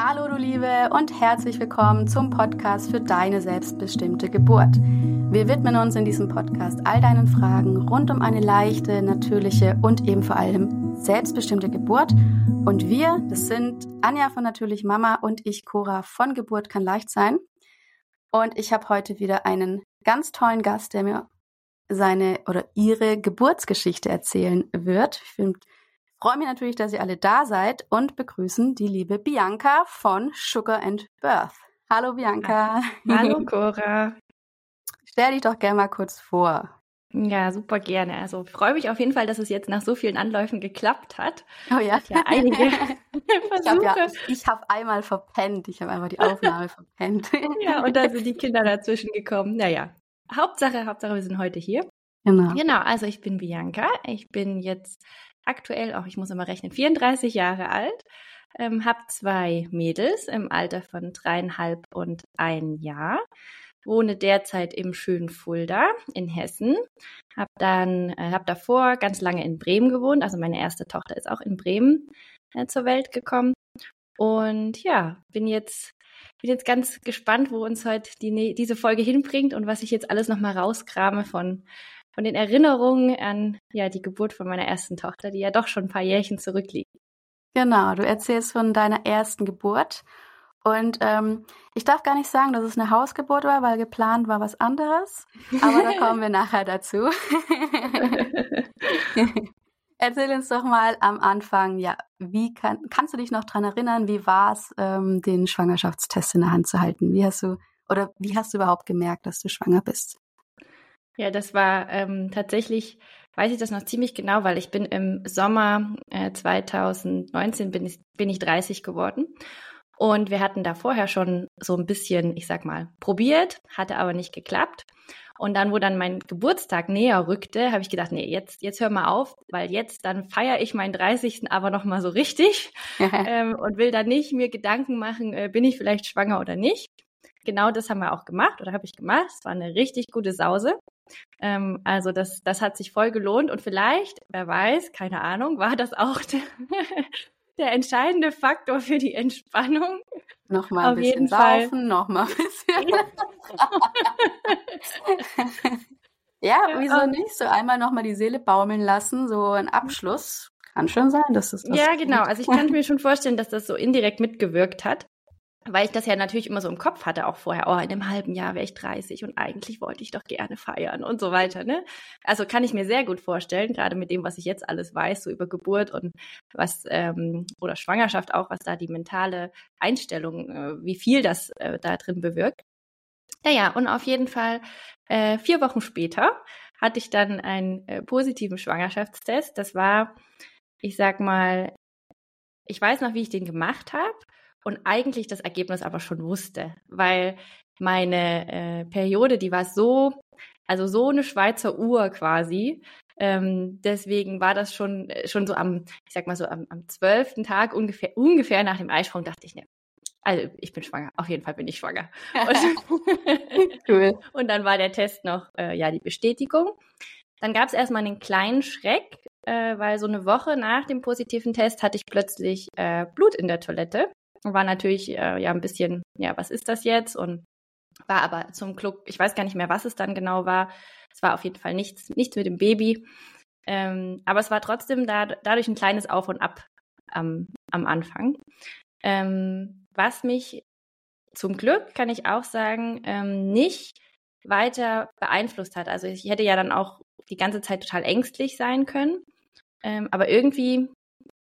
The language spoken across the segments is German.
Hallo du Liebe und herzlich willkommen zum Podcast für deine selbstbestimmte Geburt. Wir widmen uns in diesem Podcast all deinen Fragen rund um eine leichte, natürliche und eben vor allem selbstbestimmte Geburt. Und wir, das sind Anja von Natürlich Mama und ich, Cora von Geburt kann leicht sein. Und ich habe heute wieder einen ganz tollen Gast, der mir seine oder ihre Geburtsgeschichte erzählen wird. Ich freue mich natürlich, dass ihr alle da seid und begrüßen die liebe Bianca von Sugar and Birth. Hallo Bianca. Hallo Cora. Stell dich doch gerne mal kurz vor. Ja, super gerne. Also freue mich auf jeden Fall, dass es jetzt nach so vielen Anläufen geklappt hat. Oh ja. ja einige ich habe ja, hab einmal verpennt. Ich habe einmal die Aufnahme verpennt. ja, und da sind die Kinder dazwischen gekommen. Naja, Hauptsache, Hauptsache, wir sind heute hier. Genau. Genau, also ich bin Bianca. Ich bin jetzt aktuell, auch ich muss immer rechnen, 34 Jahre alt, ähm, habe zwei Mädels im Alter von dreieinhalb und ein Jahr, wohne derzeit im schönen Fulda in Hessen, habe dann, äh, habe davor ganz lange in Bremen gewohnt, also meine erste Tochter ist auch in Bremen äh, zur Welt gekommen und ja, bin jetzt bin jetzt ganz gespannt, wo uns heute die, diese Folge hinbringt und was ich jetzt alles nochmal rauskrame von von den Erinnerungen an ja die Geburt von meiner ersten Tochter, die ja doch schon ein paar Jährchen zurückliegt. Genau, du erzählst von deiner ersten Geburt. Und ähm, ich darf gar nicht sagen, dass es eine Hausgeburt war, weil geplant war was anderes. Aber da kommen wir nachher dazu. Erzähl uns doch mal am Anfang, ja, wie kann, kannst du dich noch dran erinnern, wie war es, ähm, den Schwangerschaftstest in der Hand zu halten? Wie hast du, oder wie hast du überhaupt gemerkt, dass du schwanger bist? Ja, das war ähm, tatsächlich, weiß ich das noch ziemlich genau, weil ich bin im Sommer äh, 2019 bin ich, bin ich 30 geworden. Und wir hatten da vorher schon so ein bisschen, ich sag mal, probiert, hatte aber nicht geklappt. Und dann, wo dann mein Geburtstag näher rückte, habe ich gedacht, nee, jetzt, jetzt hör mal auf, weil jetzt dann feiere ich meinen 30. aber nochmal so richtig ähm, und will dann nicht mir Gedanken machen, äh, bin ich vielleicht schwanger oder nicht. Genau das haben wir auch gemacht oder habe ich gemacht. Es war eine richtig gute Sause. Ähm, also das, das hat sich voll gelohnt und vielleicht, wer weiß, keine Ahnung, war das auch der, entscheidende Faktor für die Entspannung. Nochmal ein Auf bisschen saufen, Fall. nochmal ein bisschen. ja, wieso nicht? So einmal nochmal die Seele baumeln lassen, so ein Abschluss. Kann schon sein, dass das. Ja, genau. Also ich kann mir schon vorstellen, dass das so indirekt mitgewirkt hat weil ich das ja natürlich immer so im Kopf hatte, auch vorher, oh, in einem halben Jahr wäre ich 30 und eigentlich wollte ich doch gerne feiern und so weiter. Ne? Also kann ich mir sehr gut vorstellen, gerade mit dem, was ich jetzt alles weiß, so über Geburt und was ähm, oder Schwangerschaft auch, was da die mentale Einstellung, äh, wie viel das äh, da drin bewirkt. Naja, und auf jeden Fall äh, vier Wochen später hatte ich dann einen äh, positiven Schwangerschaftstest. Das war, ich sag mal, ich weiß noch, wie ich den gemacht habe und eigentlich das Ergebnis aber schon wusste, weil meine äh, Periode, die war so, also so eine Schweizer Uhr quasi. Ähm, deswegen war das schon, äh, schon so am, ich sag mal so am, am 12. Tag ungefähr, ungefähr nach dem Eisprung dachte ich, ne, also ich bin schwanger, auf jeden Fall bin ich schwanger. Und, cool. und dann war der Test noch, äh, ja, die Bestätigung. Dann gab es erstmal einen kleinen Schreck, äh, weil so eine Woche nach dem positiven Test hatte ich plötzlich äh, Blut in der Toilette war natürlich äh, ja ein bisschen, ja, was ist das jetzt? Und war aber zum Glück, ich weiß gar nicht mehr, was es dann genau war. Es war auf jeden Fall nichts, nichts mit dem Baby. Ähm, aber es war trotzdem da, dadurch ein kleines Auf und Ab am, am Anfang. Ähm, was mich zum Glück, kann ich auch sagen, ähm, nicht weiter beeinflusst hat. Also ich hätte ja dann auch die ganze Zeit total ängstlich sein können. Ähm, aber irgendwie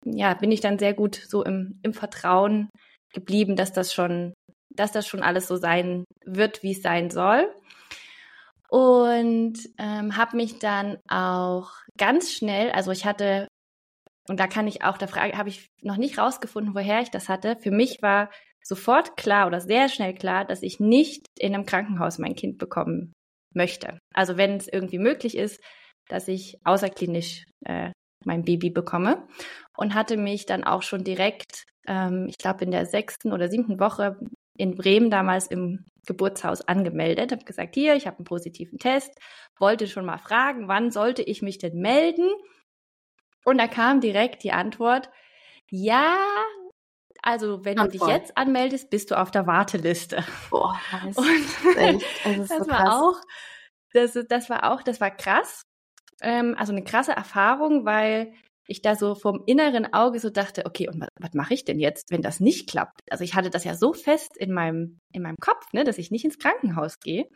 ja, bin ich dann sehr gut so im, im Vertrauen geblieben, dass das schon, dass das schon alles so sein wird, wie es sein soll. Und ähm, habe mich dann auch ganz schnell, also ich hatte, und da kann ich auch, da habe ich noch nicht rausgefunden, woher ich das hatte. Für mich war sofort klar oder sehr schnell klar, dass ich nicht in einem Krankenhaus mein Kind bekommen möchte. Also wenn es irgendwie möglich ist, dass ich außerklinisch äh, mein Baby bekomme und hatte mich dann auch schon direkt, ähm, ich glaube in der sechsten oder siebten Woche in Bremen damals im Geburtshaus angemeldet, habe gesagt, hier, ich habe einen positiven Test, wollte schon mal fragen, wann sollte ich mich denn melden? Und da kam direkt die Antwort, ja, also wenn Antwort. du dich jetzt anmeldest, bist du auf der Warteliste. Boah, das, ist echt, also das, das war auch, das, das war auch, das war krass. Ähm, also eine krasse Erfahrung, weil ich da so vom inneren Auge so dachte, okay, und was, was mache ich denn jetzt, wenn das nicht klappt? Also ich hatte das ja so fest in meinem, in meinem Kopf, ne, dass ich nicht ins Krankenhaus gehe.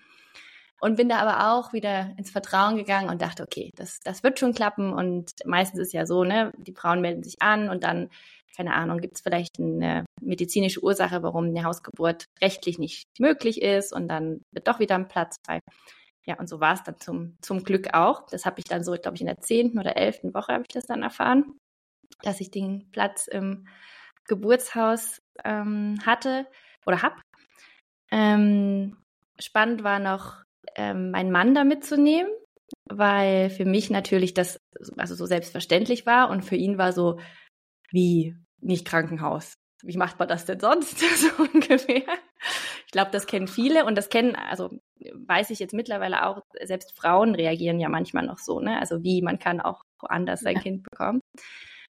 Und bin da aber auch wieder ins Vertrauen gegangen und dachte, okay, das, das wird schon klappen. Und meistens ist ja so, ne, die Frauen melden sich an und dann, keine Ahnung, gibt es vielleicht eine medizinische Ursache, warum eine Hausgeburt rechtlich nicht möglich ist und dann wird doch wieder ein Platz frei. Ja, und so war es dann zum, zum Glück auch. Das habe ich dann so, glaube ich, in der zehnten oder elften Woche habe ich das dann erfahren, dass ich den Platz im Geburtshaus ähm, hatte oder hab. Ähm, spannend war noch, ähm, meinen Mann da mitzunehmen, weil für mich natürlich das also so selbstverständlich war und für ihn war so, wie nicht Krankenhaus. Wie macht man das denn sonst so ungefähr? Ich glaube, das kennen viele und das kennen, also weiß ich jetzt mittlerweile auch, selbst Frauen reagieren ja manchmal noch so, ne? Also wie, man kann auch woanders sein ja. Kind bekommen.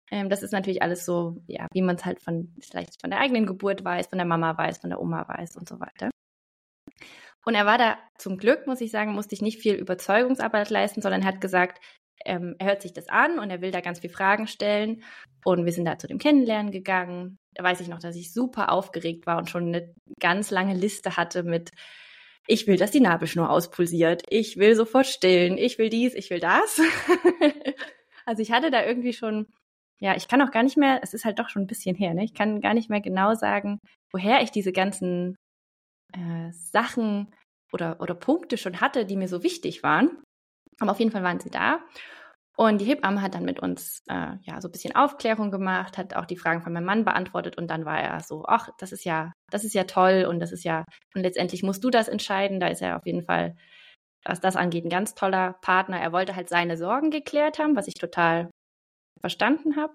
Ähm, das ist natürlich alles so, ja, wie man es halt von, vielleicht von der eigenen Geburt weiß, von der Mama weiß, von der Oma weiß und so weiter. Und er war da zum Glück, muss ich sagen, musste ich nicht viel Überzeugungsarbeit leisten, sondern er hat gesagt, ähm, er hört sich das an und er will da ganz viele Fragen stellen. Und wir sind da zu dem Kennenlernen gegangen. Da weiß ich noch, dass ich super aufgeregt war und schon eine ganz lange Liste hatte mit ich will, dass die Nabelschnur auspulsiert, ich will sofort stillen, ich will dies, ich will das. also ich hatte da irgendwie schon, ja, ich kann auch gar nicht mehr, es ist halt doch schon ein bisschen her, ne? Ich kann gar nicht mehr genau sagen, woher ich diese ganzen äh, Sachen oder, oder Punkte schon hatte, die mir so wichtig waren. Aber auf jeden Fall waren sie da. Und die Hebamme hat dann mit uns äh, ja so ein bisschen Aufklärung gemacht, hat auch die Fragen von meinem Mann beantwortet und dann war er so, ach, das ist ja, das ist ja toll und das ist ja, und letztendlich musst du das entscheiden. Da ist er auf jeden Fall, was das angeht, ein ganz toller Partner. Er wollte halt seine Sorgen geklärt haben, was ich total verstanden habe.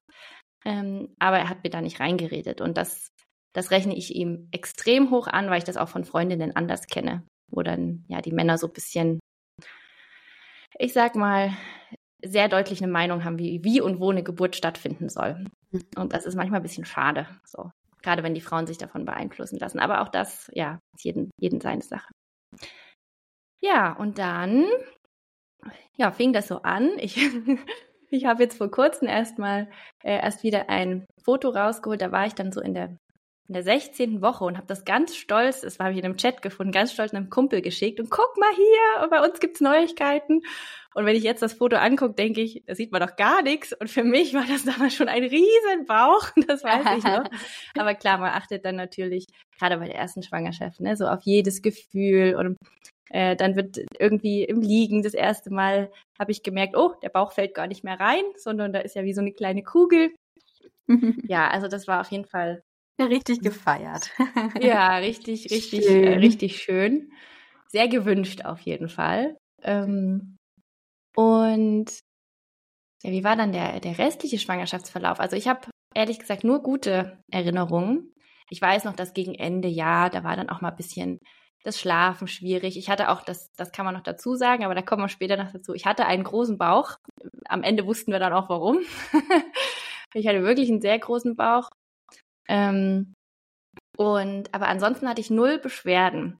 Ähm, aber er hat mir da nicht reingeredet. Und das, das rechne ich ihm extrem hoch an, weil ich das auch von Freundinnen anders kenne, wo dann ja die Männer so ein bisschen ich sag mal, sehr deutlich eine Meinung haben, wie, wie und wo eine Geburt stattfinden soll. Mhm. Und das ist manchmal ein bisschen schade. So. Gerade wenn die Frauen sich davon beeinflussen lassen. Aber auch das, ja, ist jeden, jeden seine Sache. Ja, und dann ja, fing das so an. Ich, ich habe jetzt vor kurzem erstmal äh, erst wieder ein Foto rausgeholt. Da war ich dann so in der in der 16. Woche und habe das ganz stolz, das habe ich in einem Chat gefunden, ganz stolz einem Kumpel geschickt und guck mal hier, bei uns gibt's Neuigkeiten. Und wenn ich jetzt das Foto angucke, denke ich, da sieht man doch gar nichts. Und für mich war das damals schon ein riesen Bauch, das weiß ich noch. Aber klar, man achtet dann natürlich, gerade bei der ersten Schwangerschaft, ne, so auf jedes Gefühl und äh, dann wird irgendwie im Liegen das erste Mal habe ich gemerkt, oh, der Bauch fällt gar nicht mehr rein, sondern da ist ja wie so eine kleine Kugel. ja, also das war auf jeden Fall Richtig gefeiert. ja, richtig, richtig, schön. Äh, richtig schön. Sehr gewünscht auf jeden Fall. Ähm, und ja, wie war dann der, der restliche Schwangerschaftsverlauf? Also ich habe ehrlich gesagt nur gute Erinnerungen. Ich weiß noch, dass gegen Ende, ja, da war dann auch mal ein bisschen das Schlafen schwierig. Ich hatte auch, das, das kann man noch dazu sagen, aber da kommen wir später noch dazu. Ich hatte einen großen Bauch. Am Ende wussten wir dann auch warum. ich hatte wirklich einen sehr großen Bauch ähm, und aber ansonsten hatte ich null Beschwerden.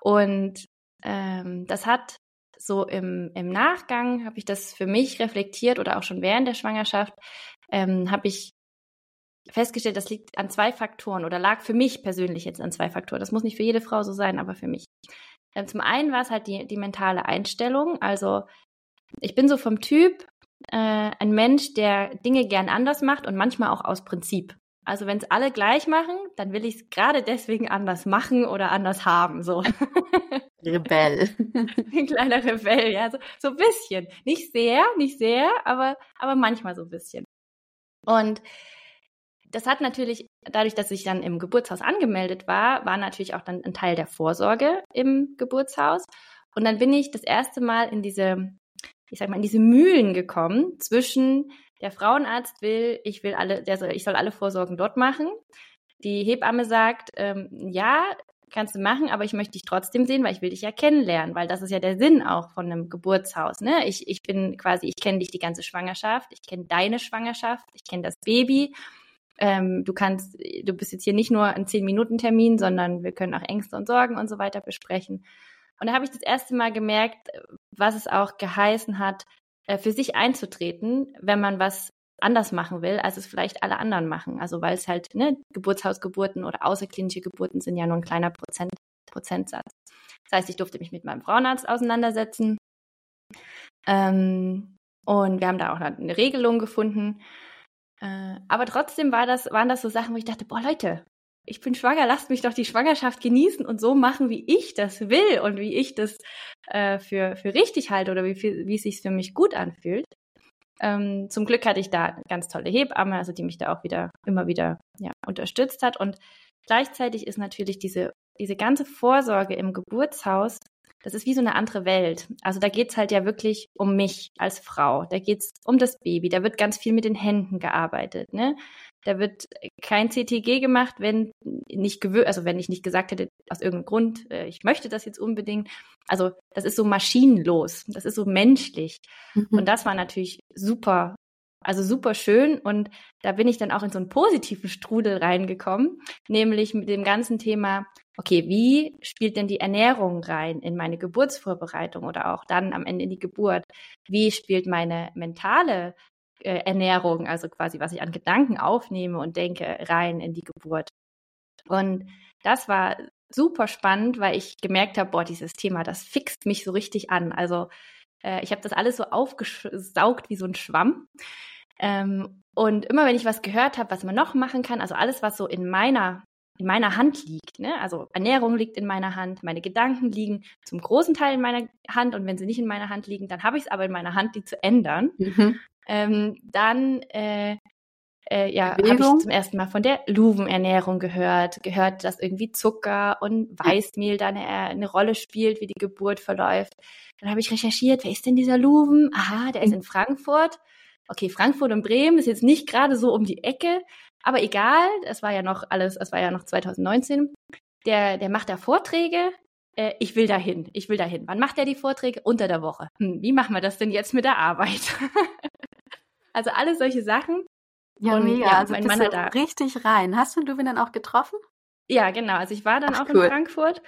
Und ähm, das hat so im, im Nachgang habe ich das für mich reflektiert oder auch schon während der Schwangerschaft ähm, habe ich festgestellt, das liegt an zwei Faktoren oder lag für mich persönlich jetzt an zwei Faktoren. Das muss nicht für jede Frau so sein, aber für mich. Ähm, zum einen war es halt die, die mentale Einstellung. Also ich bin so vom Typ äh, ein Mensch, der Dinge gern anders macht und manchmal auch aus Prinzip. Also wenn es alle gleich machen, dann will ich es gerade deswegen anders machen oder anders haben. So. Rebell. Ein kleiner Rebell, ja, so, so ein bisschen. Nicht sehr, nicht sehr, aber, aber manchmal so ein bisschen. Und das hat natürlich, dadurch, dass ich dann im Geburtshaus angemeldet war, war natürlich auch dann ein Teil der Vorsorge im Geburtshaus. Und dann bin ich das erste Mal in diese, ich sag mal, in diese Mühlen gekommen zwischen der Frauenarzt will, ich will alle, soll, ich soll alle Vorsorgen dort machen. Die Hebamme sagt, ähm, ja, kannst du machen, aber ich möchte dich trotzdem sehen, weil ich will dich ja kennenlernen, weil das ist ja der Sinn auch von einem Geburtshaus. Ne? Ich, ich bin quasi, ich kenne dich die ganze Schwangerschaft, ich kenne deine Schwangerschaft, ich kenne das Baby. Ähm, du kannst, du bist jetzt hier nicht nur ein zehn Minuten Termin, sondern wir können auch Ängste und Sorgen und so weiter besprechen. Und da habe ich das erste Mal gemerkt, was es auch geheißen hat, für sich einzutreten, wenn man was anders machen will, als es vielleicht alle anderen machen. Also weil es halt, ne, Geburtshausgeburten oder außerklinische Geburten sind ja nur ein kleiner Prozent, Prozentsatz. Das heißt, ich durfte mich mit meinem Frauenarzt auseinandersetzen. Ähm, und wir haben da auch eine Regelung gefunden. Äh, aber trotzdem war das, waren das so Sachen, wo ich dachte, boah, Leute, ich bin schwanger, lasst mich doch die Schwangerschaft genießen und so machen, wie ich das will und wie ich das äh, für, für richtig halte oder wie, wie es sich für mich gut anfühlt. Ähm, zum Glück hatte ich da eine ganz tolle Hebamme, also die mich da auch wieder immer wieder ja, unterstützt hat. Und gleichzeitig ist natürlich diese, diese ganze Vorsorge im Geburtshaus, das ist wie so eine andere Welt. Also da geht's halt ja wirklich um mich als Frau. Da geht's um das Baby. Da wird ganz viel mit den Händen gearbeitet. Ne? Da wird kein CTG gemacht, wenn nicht gewö also wenn ich nicht gesagt hätte, aus irgendeinem Grund, äh, ich möchte das jetzt unbedingt. Also das ist so maschinenlos, das ist so menschlich. Mhm. Und das war natürlich super, also super schön. Und da bin ich dann auch in so einen positiven Strudel reingekommen, nämlich mit dem ganzen Thema, okay, wie spielt denn die Ernährung rein in meine Geburtsvorbereitung oder auch dann am Ende in die Geburt? Wie spielt meine mentale äh, Ernährung, also quasi was ich an Gedanken aufnehme und denke, rein in die Geburt. Und das war super spannend, weil ich gemerkt habe, boah, dieses Thema, das fixt mich so richtig an. Also äh, ich habe das alles so aufgesaugt wie so ein Schwamm. Ähm, und immer wenn ich was gehört habe, was man noch machen kann, also alles, was so in meiner in meiner Hand liegt. Ne? Also Ernährung liegt in meiner Hand, meine Gedanken liegen zum großen Teil in meiner Hand und wenn sie nicht in meiner Hand liegen, dann habe ich es aber in meiner Hand, die zu ändern. Mhm. Ähm, dann äh, äh, ja, habe ich zum ersten Mal von der Luvenernährung gehört, gehört, dass irgendwie Zucker und Weißmehl da eine, eine Rolle spielt, wie die Geburt verläuft. Dann habe ich recherchiert, wer ist denn dieser Luven? Aha, der ist in Frankfurt. Okay, Frankfurt und Bremen ist jetzt nicht gerade so um die Ecke, aber egal, es war ja noch alles, es war ja noch 2019. Der, der macht da Vorträge, äh, ich will dahin, ich will dahin. Wann macht er die Vorträge? Unter der Woche. Hm, wie machen wir das denn jetzt mit der Arbeit? Also alles solche Sachen. Ja, und, mega. Ja, also mein Mann hat da richtig rein. Hast du Luwin dann auch getroffen? Ja, genau. Also ich war dann Ach, auch cool. in Frankfurt.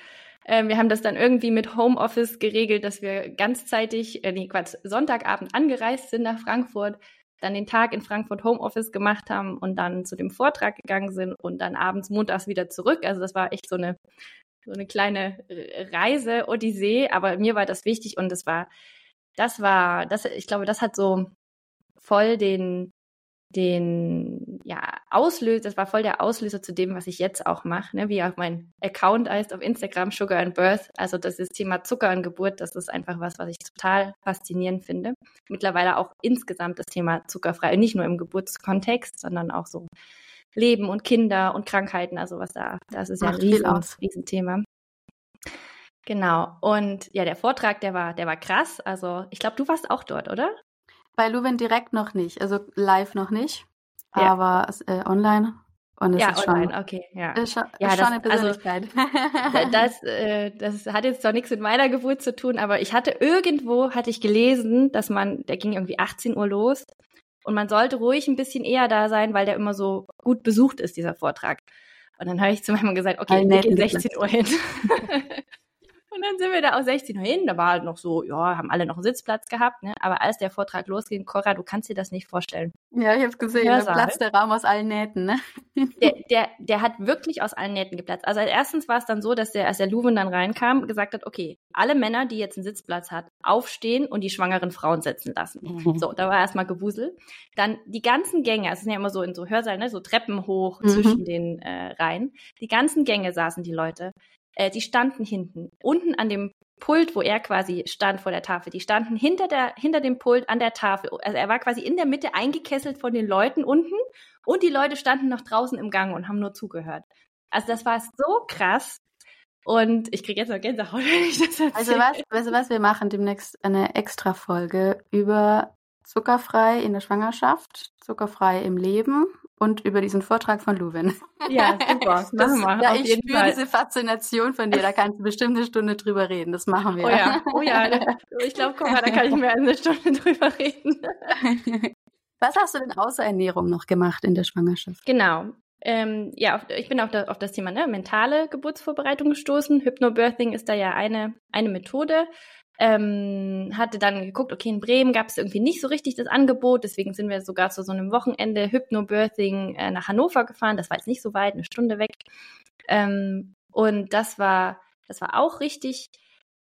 Ähm, wir haben das dann irgendwie mit Homeoffice geregelt, dass wir ganzzeitig, äh, nee, Quatsch, Sonntagabend angereist sind nach Frankfurt, dann den Tag in Frankfurt Homeoffice gemacht haben und dann zu dem Vortrag gegangen sind und dann abends montags wieder zurück. Also das war echt so eine so eine kleine Reise Odyssee, aber mir war das wichtig und das war das war das ich glaube, das hat so voll den, den, ja, Auslöser, das war voll der Auslöser zu dem, was ich jetzt auch mache, ne? wie auch mein Account heißt auf Instagram, Sugar and Birth. Also das ist Thema Zucker und Geburt, das ist einfach was, was ich total faszinierend finde. Mittlerweile auch insgesamt das Thema zuckerfrei, nicht nur im Geburtskontext, sondern auch so Leben und Kinder und Krankheiten, also was da, das ist ja ein riesen, Riesenthema. Genau. Und ja, der Vortrag, der war, der war krass. Also ich glaube, du warst auch dort, oder? Bei Luwen direkt noch nicht, also live noch nicht, ja. aber äh, online. Und es ja, ist online, schon, okay, ja. Ist schon, ja, ist das, schon eine also, Persönlichkeit. Also, das, äh, das hat jetzt zwar nichts mit meiner Geburt zu tun, aber ich hatte irgendwo, hatte ich gelesen, dass man, der ging irgendwie 18 Uhr los und man sollte ruhig ein bisschen eher da sein, weil der immer so gut besucht ist, dieser Vortrag. Und dann habe ich zu meinem Mann gesagt, okay, wir gehen 16 Uhr hin. Und dann sind wir da auch 16 Uhr hin. Da war halt noch so, ja, haben alle noch einen Sitzplatz gehabt. Ne? Aber als der Vortrag losging, Cora, du kannst dir das nicht vorstellen. Ja, ich habe gesehen, da platzt der Raum aus allen Nähten. Ne? Der, der, der hat wirklich aus allen Nähten geplatzt. Also erstens war es dann so, dass der, als der Luven dann reinkam, gesagt hat, okay, alle Männer, die jetzt einen Sitzplatz hat, aufstehen und die schwangeren Frauen setzen lassen. Mhm. So, da war erstmal Gewusel. Dann die ganzen Gänge, es sind ja immer so in so Hörsälen, ne, so Treppen hoch mhm. zwischen den äh, Reihen. Die ganzen Gänge saßen die Leute äh, die standen hinten. Unten an dem Pult, wo er quasi stand vor der Tafel. Die standen hinter, der, hinter dem Pult an der Tafel. Also er war quasi in der Mitte eingekesselt von den Leuten unten und die Leute standen noch draußen im Gang und haben nur zugehört. Also das war so krass. Und ich kriege jetzt noch Gänsehaut, wenn ich das erzähle. Also was, weißt du was, wir machen demnächst eine extra Folge über zuckerfrei in der Schwangerschaft, zuckerfrei im Leben und über diesen Vortrag von Luwin. Ja, super. Das, machen wir. Ja, ich spüre diese Faszination von dir. Da kannst du bestimmt eine Stunde drüber reden. Das machen wir. Oh ja, oh ja. Ich glaube, guck mal, da kann ich mehr als eine Stunde drüber reden. Was hast du denn außer Ernährung noch gemacht in der Schwangerschaft? Genau. Ähm, ja, auf, ich bin auf, der, auf das Thema ne, mentale Geburtsvorbereitung gestoßen. Hypnobirthing ist da ja eine, eine Methode. Ähm, hatte dann geguckt, okay, in Bremen gab es irgendwie nicht so richtig das Angebot, deswegen sind wir sogar zu so einem Wochenende Hypnobirthing äh, nach Hannover gefahren. Das war jetzt nicht so weit, eine Stunde weg. Ähm, und das war, das war auch richtig,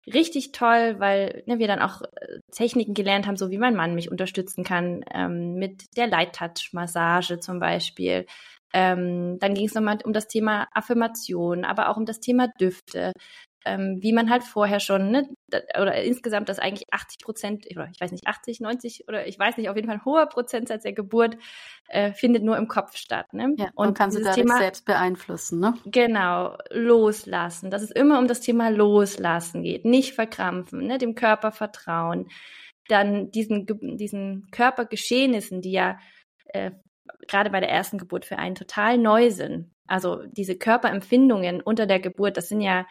richtig toll, weil ne, wir dann auch äh, Techniken gelernt haben, so wie mein Mann mich unterstützen kann, ähm, mit der Light Touch Massage zum Beispiel. Ähm, dann ging es nochmal um das Thema Affirmation, aber auch um das Thema Düfte ähm, wie man halt vorher schon, ne, oder insgesamt, dass eigentlich 80 Prozent, oder ich weiß nicht, 80, 90 oder ich weiß nicht, auf jeden Fall ein hoher Prozentsatz der Geburt äh, findet nur im Kopf statt. Ne? Ja, und, kannst du dadurch Thema, selbst beeinflussen, ne? Genau, loslassen, dass es immer um das Thema Loslassen geht, nicht verkrampfen, ne, dem Körper vertrauen, dann diesen, diesen Körpergeschehnissen, die ja äh, gerade bei der ersten Geburt für einen total neu sind. Also diese Körperempfindungen unter der Geburt, das sind ja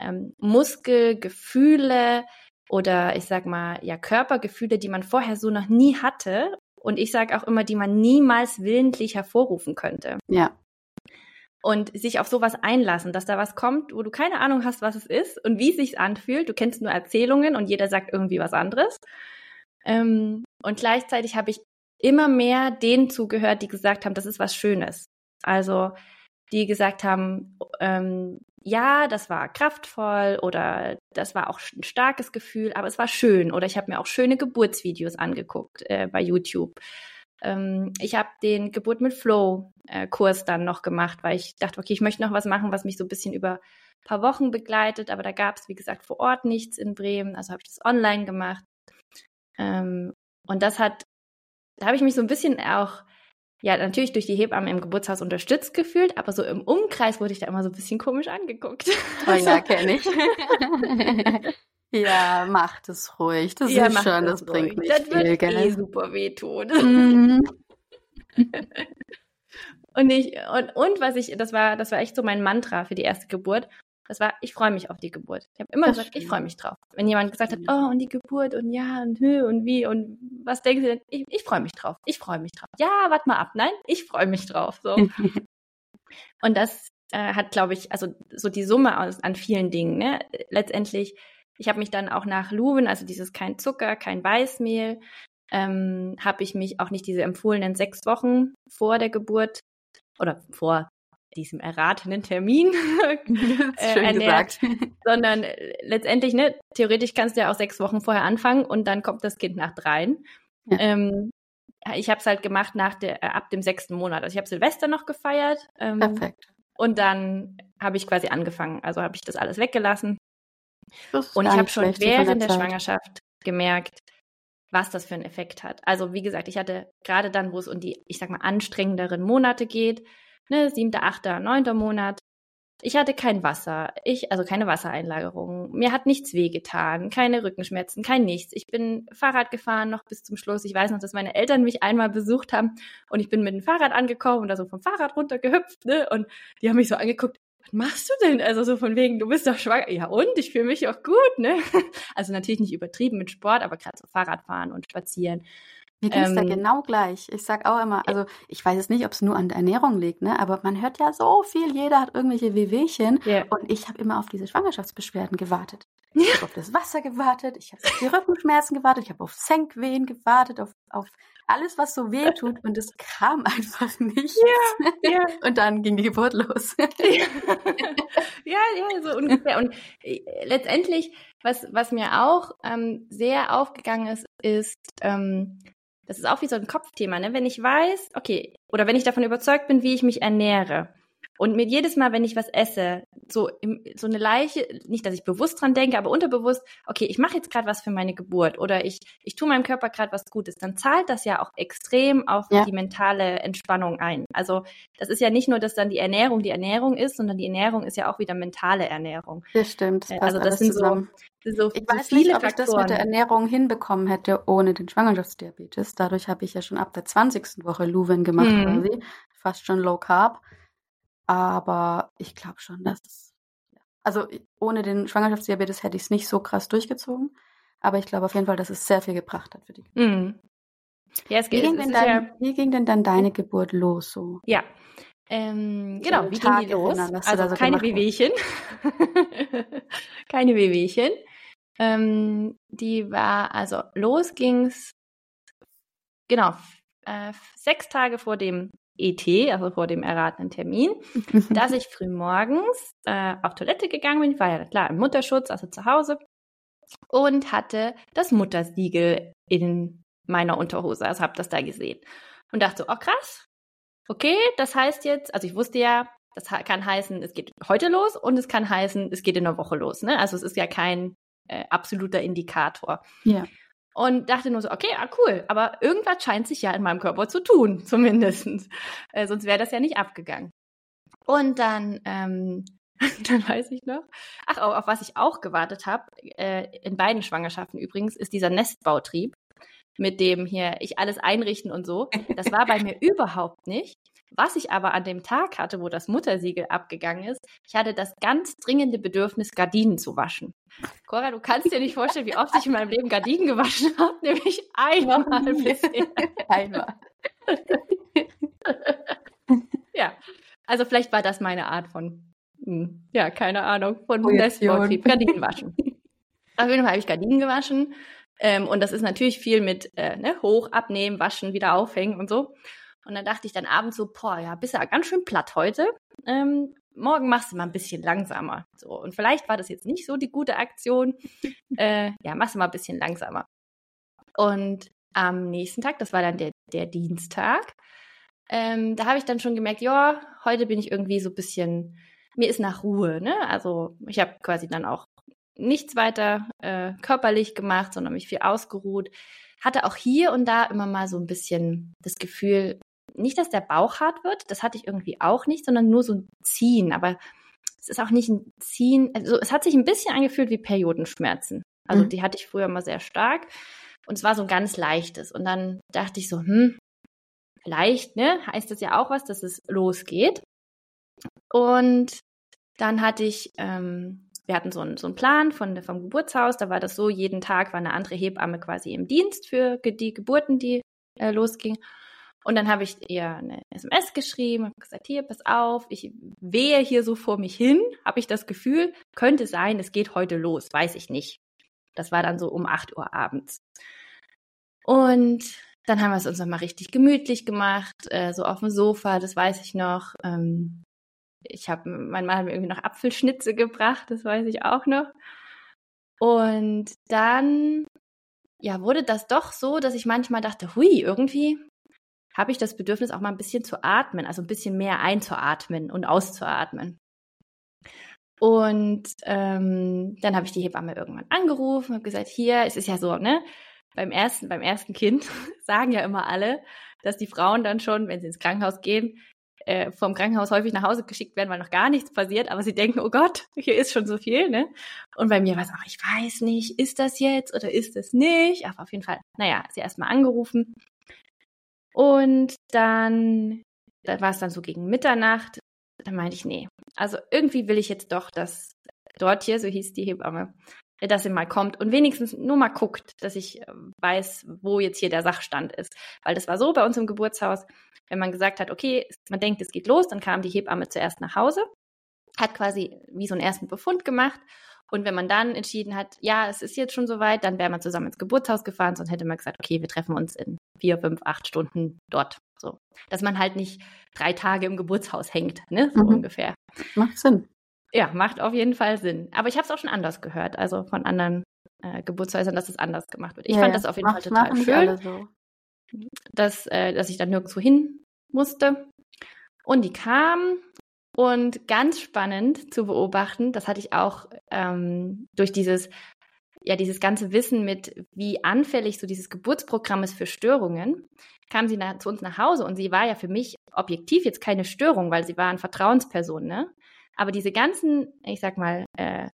ähm, Muskelgefühle oder ich sag mal, ja, Körpergefühle, die man vorher so noch nie hatte. Und ich sage auch immer, die man niemals willentlich hervorrufen könnte. Ja. Und sich auf sowas einlassen, dass da was kommt, wo du keine Ahnung hast, was es ist und wie es sich anfühlt. Du kennst nur Erzählungen und jeder sagt irgendwie was anderes. Ähm, und gleichzeitig habe ich immer mehr denen zugehört, die gesagt haben, das ist was Schönes. Also die gesagt haben, ähm, ja, das war kraftvoll oder das war auch ein starkes Gefühl, aber es war schön. Oder ich habe mir auch schöne Geburtsvideos angeguckt äh, bei YouTube. Ähm, ich habe den Geburt mit Flow-Kurs äh, dann noch gemacht, weil ich dachte, okay, ich möchte noch was machen, was mich so ein bisschen über ein paar Wochen begleitet. Aber da gab es, wie gesagt, vor Ort nichts in Bremen. Also habe ich das online gemacht. Ähm, und das hat, da habe ich mich so ein bisschen auch ja, natürlich durch die Hebamme im Geburtshaus unterstützt gefühlt, aber so im Umkreis wurde ich da immer so ein bisschen komisch angeguckt. Oh ja, kenne ich. ja, macht es ruhig. Das ja, ist schon, das, das bringt nicht das viel, wird gell? eh super wehtun. Mhm. und ich, und, und was ich, das war, das war echt so mein Mantra für die erste Geburt. Das war, ich freue mich auf die Geburt. Ich habe immer das gesagt, stimmt. ich freue mich drauf. Wenn jemand gesagt hat, oh, und die Geburt und ja und hö und wie und was denken Sie denn? Ich, ich freue mich drauf. Ich freue mich drauf. Ja, warte mal ab. Nein, ich freue mich drauf. So. und das äh, hat, glaube ich, also so die Summe aus, an vielen Dingen. Ne? Letztendlich, ich habe mich dann auch nach Luven, also dieses kein Zucker, kein Weißmehl, ähm, habe ich mich auch nicht diese empfohlenen sechs Wochen vor der Geburt oder vor diesem erratenen Termin äh, ernährt, sondern äh, letztendlich, ne, theoretisch kannst du ja auch sechs Wochen vorher anfangen und dann kommt das Kind nach dreien. Ja. Ähm, ich habe es halt gemacht nach der, äh, ab dem sechsten Monat. Also ich habe Silvester noch gefeiert. Ähm, Perfekt. Und dann habe ich quasi angefangen. Also habe ich das alles weggelassen. Das und ich habe schon während der, der Schwangerschaft gemerkt, was das für einen Effekt hat. Also wie gesagt, ich hatte gerade dann, wo es um die, ich sag mal, anstrengenderen Monate geht, ne, siebter, achter, neunter Monat. Ich hatte kein Wasser, ich, also keine Wassereinlagerung. Mir hat nichts wehgetan, keine Rückenschmerzen, kein nichts. Ich bin Fahrrad gefahren noch bis zum Schluss. Ich weiß noch, dass meine Eltern mich einmal besucht haben und ich bin mit dem Fahrrad angekommen und da so vom Fahrrad runtergehüpft, ne? Und die haben mich so angeguckt, was machst du denn? Also so von wegen, du bist doch schwanger. Ja und? Ich fühle mich auch gut, ne? Also natürlich nicht übertrieben mit Sport, aber gerade so Fahrradfahren und spazieren. Mir ging es ähm, da genau gleich. Ich sag auch immer, also ich weiß jetzt nicht, ob es nur an der Ernährung liegt, ne? Aber man hört ja so viel, jeder hat irgendwelche Wehwehchen. Yeah. Und ich habe immer auf diese Schwangerschaftsbeschwerden gewartet. Ich habe auf das Wasser gewartet, ich habe auf die Rückenschmerzen gewartet, ich habe auf Senkwehen gewartet, auf, auf alles, was so weh tut. Und es kam einfach nicht. Ja, ja. Und dann ging die Geburt los. ja, ja, so ungefähr. Und äh, letztendlich, was, was mir auch ähm, sehr aufgegangen ist, ist, ähm, das ist auch wie so ein Kopfthema, ne? Wenn ich weiß, okay, oder wenn ich davon überzeugt bin, wie ich mich ernähre Und mir jedes Mal, wenn ich was esse, so, im, so eine Leiche, nicht, dass ich bewusst dran denke, aber unterbewusst, okay, ich mache jetzt gerade was für meine Geburt oder ich, ich tue meinem Körper gerade was Gutes, dann zahlt das ja auch extrem auf ja. die mentale Entspannung ein. Also das ist ja nicht nur, dass dann die Ernährung die Ernährung ist, sondern die Ernährung ist ja auch wieder mentale Ernährung. Das stimmt. Das also das sind zusammen. so, so, ich weiß viele nicht, ob Faktoren. ich das mit der Ernährung hinbekommen hätte ohne den Schwangerschaftsdiabetes. Dadurch habe ich ja schon ab der 20. Woche Luven gemacht hm. quasi, fast schon Low Carb. Aber ich glaube schon, dass. Also ohne den Schwangerschaftsdiabetes hätte ich es nicht so krass durchgezogen. Aber ich glaube auf jeden Fall, dass es sehr viel gebracht hat für die. Mm. Ja, es geht, wie, ging denn dein, ja, wie ging denn dann deine Geburt los so? Ja, ähm, genau, wie ging die los? Also so keine Wehwehchen. keine Wehwehchen. Ähm, die war, also los ging's, genau, äh, sechs Tage vor dem ET, also vor dem erratenen Termin, dass ich früh morgens äh, auf Toilette gegangen bin. Ich war ja klar im Mutterschutz, also zu Hause, und hatte das Muttersiegel in meiner Unterhose. Also habe das da gesehen und dachte so, oh krass, okay, das heißt jetzt, also ich wusste ja, das kann heißen, es geht heute los und es kann heißen, es geht in einer Woche los. Ne? Also es ist ja kein äh, absoluter Indikator. Ja und dachte nur so, okay, ah, cool, aber irgendwas scheint sich ja in meinem Körper zu tun, zumindest. Äh, sonst wäre das ja nicht abgegangen. Und dann, ähm, dann weiß ich noch, ach, auf, auf was ich auch gewartet habe, äh, in beiden Schwangerschaften übrigens, ist dieser Nestbautrieb, mit dem hier ich alles einrichten und so. Das war bei mir überhaupt nicht. Was ich aber an dem Tag hatte, wo das Muttersiegel abgegangen ist, ich hatte das ganz dringende Bedürfnis, Gardinen zu waschen. Cora, du kannst dir nicht vorstellen, wie oft ich in meinem Leben Gardinen gewaschen habe, nämlich einmal bisher. einmal. ja, also vielleicht war das meine Art von, hm, ja, keine Ahnung, von Nestbautrieb, Gardinen waschen. Auf jeden Fall habe ich Gardinen gewaschen. Ähm, und das ist natürlich viel mit äh, ne, hoch, abnehmen, waschen, wieder aufhängen und so. Und dann dachte ich dann abends so, boah, ja, bist ja ganz schön platt heute. Ähm, morgen machst du mal ein bisschen langsamer. So, und vielleicht war das jetzt nicht so die gute Aktion. äh, ja, machst du mal ein bisschen langsamer. Und am nächsten Tag, das war dann der, der Dienstag, ähm, da habe ich dann schon gemerkt, ja, heute bin ich irgendwie so ein bisschen, mir ist nach Ruhe, ne? Also ich habe quasi dann auch nichts weiter äh, körperlich gemacht, sondern mich viel ausgeruht. Hatte auch hier und da immer mal so ein bisschen das Gefühl, nicht, dass der Bauch hart wird, das hatte ich irgendwie auch nicht, sondern nur so ein Ziehen. Aber es ist auch nicht ein Ziehen, also es hat sich ein bisschen angefühlt wie Periodenschmerzen. Also mhm. die hatte ich früher mal sehr stark. Und es war so ein ganz leichtes. Und dann dachte ich so, hm, leicht, ne? Heißt das ja auch was, dass es losgeht. Und dann hatte ich, ähm, wir hatten so einen, so einen Plan von, vom Geburtshaus, da war das so, jeden Tag war eine andere Hebamme quasi im Dienst für die Geburten, die äh, losgingen. Und dann habe ich ihr eine SMS geschrieben, habe gesagt, hier, pass auf, ich wehe hier so vor mich hin, habe ich das Gefühl, könnte sein, es geht heute los, weiß ich nicht. Das war dann so um 8 Uhr abends. Und dann haben wir es uns nochmal richtig gemütlich gemacht, äh, so auf dem Sofa, das weiß ich noch. Ähm, ich habe, mein Mann hat mir irgendwie noch Apfelschnitze gebracht, das weiß ich auch noch. Und dann, ja, wurde das doch so, dass ich manchmal dachte, hui, irgendwie habe ich das Bedürfnis, auch mal ein bisschen zu atmen, also ein bisschen mehr einzuatmen und auszuatmen. Und ähm, dann habe ich die Hebamme irgendwann angerufen, habe gesagt, hier, es ist ja so, ne, beim ersten, beim ersten Kind sagen ja immer alle, dass die Frauen dann schon, wenn sie ins Krankenhaus gehen, äh, vom Krankenhaus häufig nach Hause geschickt werden, weil noch gar nichts passiert, aber sie denken, oh Gott, hier ist schon so viel, ne? Und bei mir war es auch, ich weiß nicht, ist das jetzt oder ist das nicht? Aber auf jeden Fall, naja, sie erstmal angerufen und dann, da war es dann so gegen Mitternacht, da meinte ich, nee, also irgendwie will ich jetzt doch, dass dort hier, so hieß die Hebamme, dass sie mal kommt und wenigstens nur mal guckt, dass ich äh, weiß, wo jetzt hier der Sachstand ist. Weil das war so bei uns im Geburtshaus, wenn man gesagt hat, okay, man denkt, es geht los, dann kam die Hebamme zuerst nach Hause, hat quasi wie so einen ersten Befund gemacht und wenn man dann entschieden hat, ja, es ist jetzt schon soweit, dann wäre man zusammen ins Geburtshaus gefahren, sonst hätte man gesagt, okay, wir treffen uns in vier, fünf, acht Stunden dort. So. Dass man halt nicht drei Tage im Geburtshaus hängt, ne? So mhm. ungefähr. Macht Sinn. Ja, macht auf jeden Fall Sinn. Aber ich habe es auch schon anders gehört, also von anderen äh, Geburtshäusern, dass es anders gemacht wird. Ich ja, fand das auf jeden macht, Fall total schön, so. dass, äh, dass ich dann nirgendwo hin musste. Und die kam Und ganz spannend zu beobachten, das hatte ich auch ähm, durch dieses, ja, dieses ganze Wissen mit, wie anfällig so dieses Geburtsprogramm ist für Störungen, kam sie nach, zu uns nach Hause und sie war ja für mich objektiv jetzt keine Störung, weil sie war eine Vertrauensperson, ne? Aber diese ganzen, ich sag mal, äh,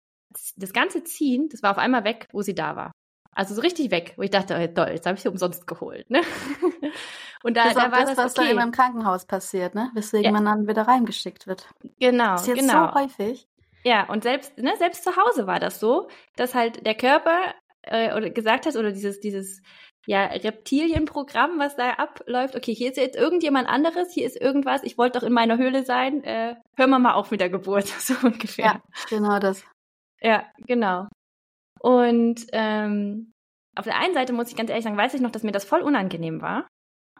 das ganze Ziehen, das war auf einmal weg, wo sie da war. Also so richtig weg, wo ich dachte, oh, toll, jetzt habe ich sie umsonst geholt. Ne? Und da, das da war das, das was okay. dann immer im Krankenhaus passiert, ne? Weswegen ja. man dann wieder reingeschickt wird. Genau, das ist jetzt genau. so häufig. Ja, und selbst, ne, selbst zu Hause war das so, dass halt der Körper äh, oder gesagt hat, oder dieses, dieses ja, Reptilienprogramm, was da abläuft, okay, hier ist jetzt irgendjemand anderes, hier ist irgendwas, ich wollte doch in meiner Höhle sein, äh, hören wir mal auf mit der Geburt, so ungefähr. Ja, genau das. Ja, genau. Und ähm, auf der einen Seite muss ich ganz ehrlich sagen, weiß ich noch, dass mir das voll unangenehm war,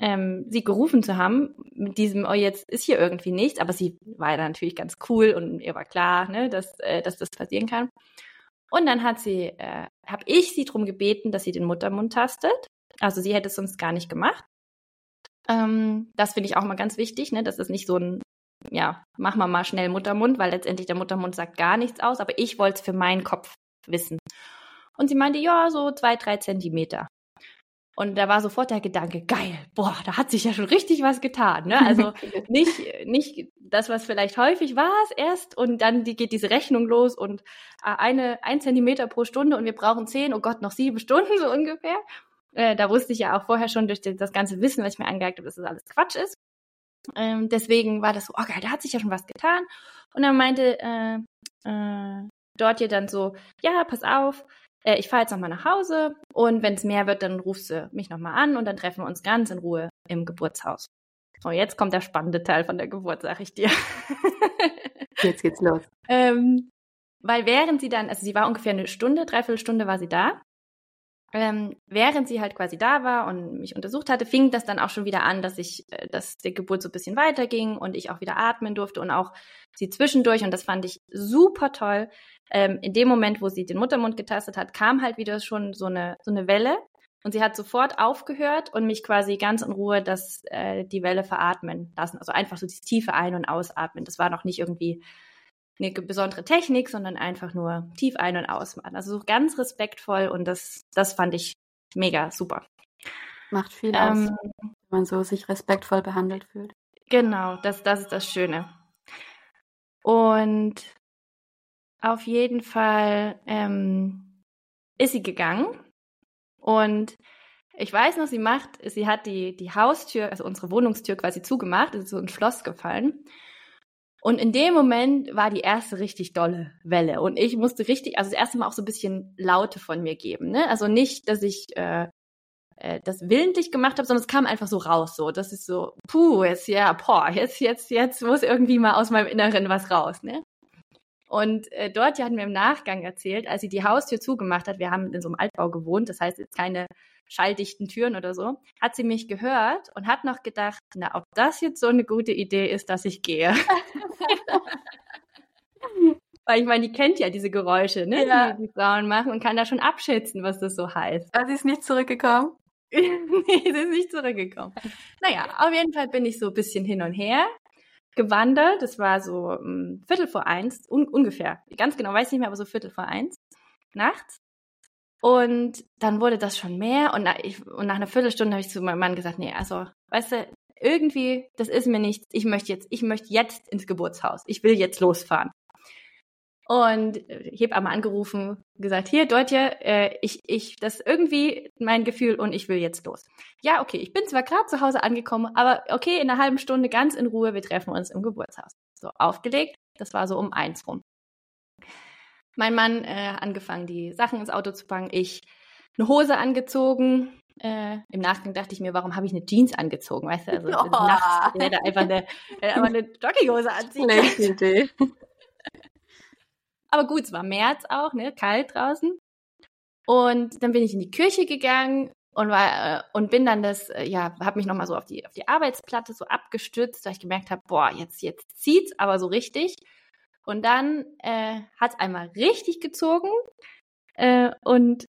ähm, sie gerufen zu haben mit diesem, oh, jetzt ist hier irgendwie nichts, aber sie war ja natürlich ganz cool und ihr war klar, ne, dass, äh, dass das passieren kann. Und dann hat sie, äh, habe ich sie darum gebeten, dass sie den Muttermund tastet. Also sie hätte es sonst gar nicht gemacht. Ähm, das finde ich auch mal ganz wichtig, ne, dass es nicht so ein, ja, mach mal mal schnell Muttermund, weil letztendlich der Muttermund sagt gar nichts aus, aber ich wollte es für meinen Kopf wissen. Und sie meinte, ja, so zwei, drei Zentimeter. Und da war sofort der Gedanke, geil, boah, da hat sich ja schon richtig was getan. Ne? Also nicht, nicht das, was vielleicht häufig war es erst und dann die, geht diese Rechnung los und äh, eine, ein Zentimeter pro Stunde und wir brauchen zehn, oh Gott, noch sieben Stunden so ungefähr. Äh, da wusste ich ja auch vorher schon durch das ganze Wissen, was ich mir angeeignet habe, dass das alles Quatsch ist. Ähm, deswegen war das so, oh geil, da hat sich ja schon was getan. Und dann meinte äh, äh, dort hier dann so, ja, pass auf, äh, ich fahre jetzt nochmal nach Hause und wenn es mehr wird, dann rufst du mich nochmal an und dann treffen wir uns ganz in Ruhe im Geburtshaus. So, jetzt kommt der spannende Teil von der Geburt, sag ich dir. jetzt geht's los. Ähm, weil während sie dann, also sie war ungefähr eine Stunde, dreiviertel Stunde war sie da. Ähm, während sie halt quasi da war und mich untersucht hatte, fing das dann auch schon wieder an, dass ich, äh, dass die Geburt so ein bisschen weiterging und ich auch wieder atmen durfte und auch sie zwischendurch und das fand ich super toll, ähm, in dem Moment, wo sie den Muttermund getastet hat, kam halt wieder schon so eine, so eine Welle. Und sie hat sofort aufgehört und mich quasi ganz in Ruhe das, äh, die Welle veratmen lassen. Also einfach so das tiefe Ein- und Ausatmen. Das war noch nicht irgendwie eine besondere Technik, sondern einfach nur tief ein- und ausmachen. Also so ganz respektvoll und das, das fand ich mega super. Macht viel ähm, aus, wenn man so sich respektvoll behandelt fühlt. Genau, das, das ist das Schöne. Und auf jeden Fall ähm, ist sie gegangen und ich weiß noch, sie macht, sie hat die, die Haustür, also unsere Wohnungstür quasi zugemacht, ist so ein Schloss gefallen. Und in dem Moment war die erste richtig dolle Welle. Und ich musste richtig, also das erste Mal auch so ein bisschen Laute von mir geben. Ne? Also nicht, dass ich äh, äh, das willentlich gemacht habe, sondern es kam einfach so raus. So, das ist so, puh, jetzt ja, boah, jetzt, jetzt, jetzt muss irgendwie mal aus meinem Inneren was raus. Ne? Und äh, dort hat mir im Nachgang erzählt, als sie die Haustür zugemacht hat, wir haben in so einem Altbau gewohnt, das heißt jetzt keine schalldichten Türen oder so, hat sie mich gehört und hat noch gedacht, na, ob das jetzt so eine gute Idee ist, dass ich gehe. Weil ich meine, die kennt ja diese Geräusche, ne, ja. die die Frauen machen und kann da schon abschätzen, was das so heißt. Aber sie ist nicht zurückgekommen? nee, sie ist nicht zurückgekommen. Naja, auf jeden Fall bin ich so ein bisschen hin und her gewandert. Das war so um, Viertel vor eins, un ungefähr. Ganz genau weiß ich nicht mehr, aber so Viertel vor eins nachts. Und dann wurde das schon mehr und nach, ich, und nach einer Viertelstunde habe ich zu meinem Mann gesagt, nee, also, weißt du, irgendwie, das ist mir nichts. Ich möchte jetzt, ich möchte jetzt ins Geburtshaus. Ich will jetzt losfahren. Und Hebamme angerufen, gesagt, hier, Deutje, äh, ich, ich, das ist irgendwie mein Gefühl und ich will jetzt los. Ja, okay, ich bin zwar gerade zu Hause angekommen, aber okay, in einer halben Stunde ganz in Ruhe, wir treffen uns im Geburtshaus. So, aufgelegt, das war so um eins rum. Mein Mann äh, angefangen, die Sachen ins Auto zu packen, ich eine Hose angezogen. Äh, Im Nachgang dachte ich mir, warum habe ich eine Jeans angezogen? Weißt du, also oh. nachts ich hätte einfach eine, einfach eine Jogginghose anziehen. Schlechte Idee. Aber gut, es war März auch, ne, kalt draußen. Und dann bin ich in die Kirche gegangen und war äh, und bin dann das äh, ja habe mich noch mal so auf die auf die Arbeitsplatte so abgestützt, weil ich gemerkt habe, boah, jetzt jetzt zieht's aber so richtig. Und dann äh, hat es einmal richtig gezogen äh, und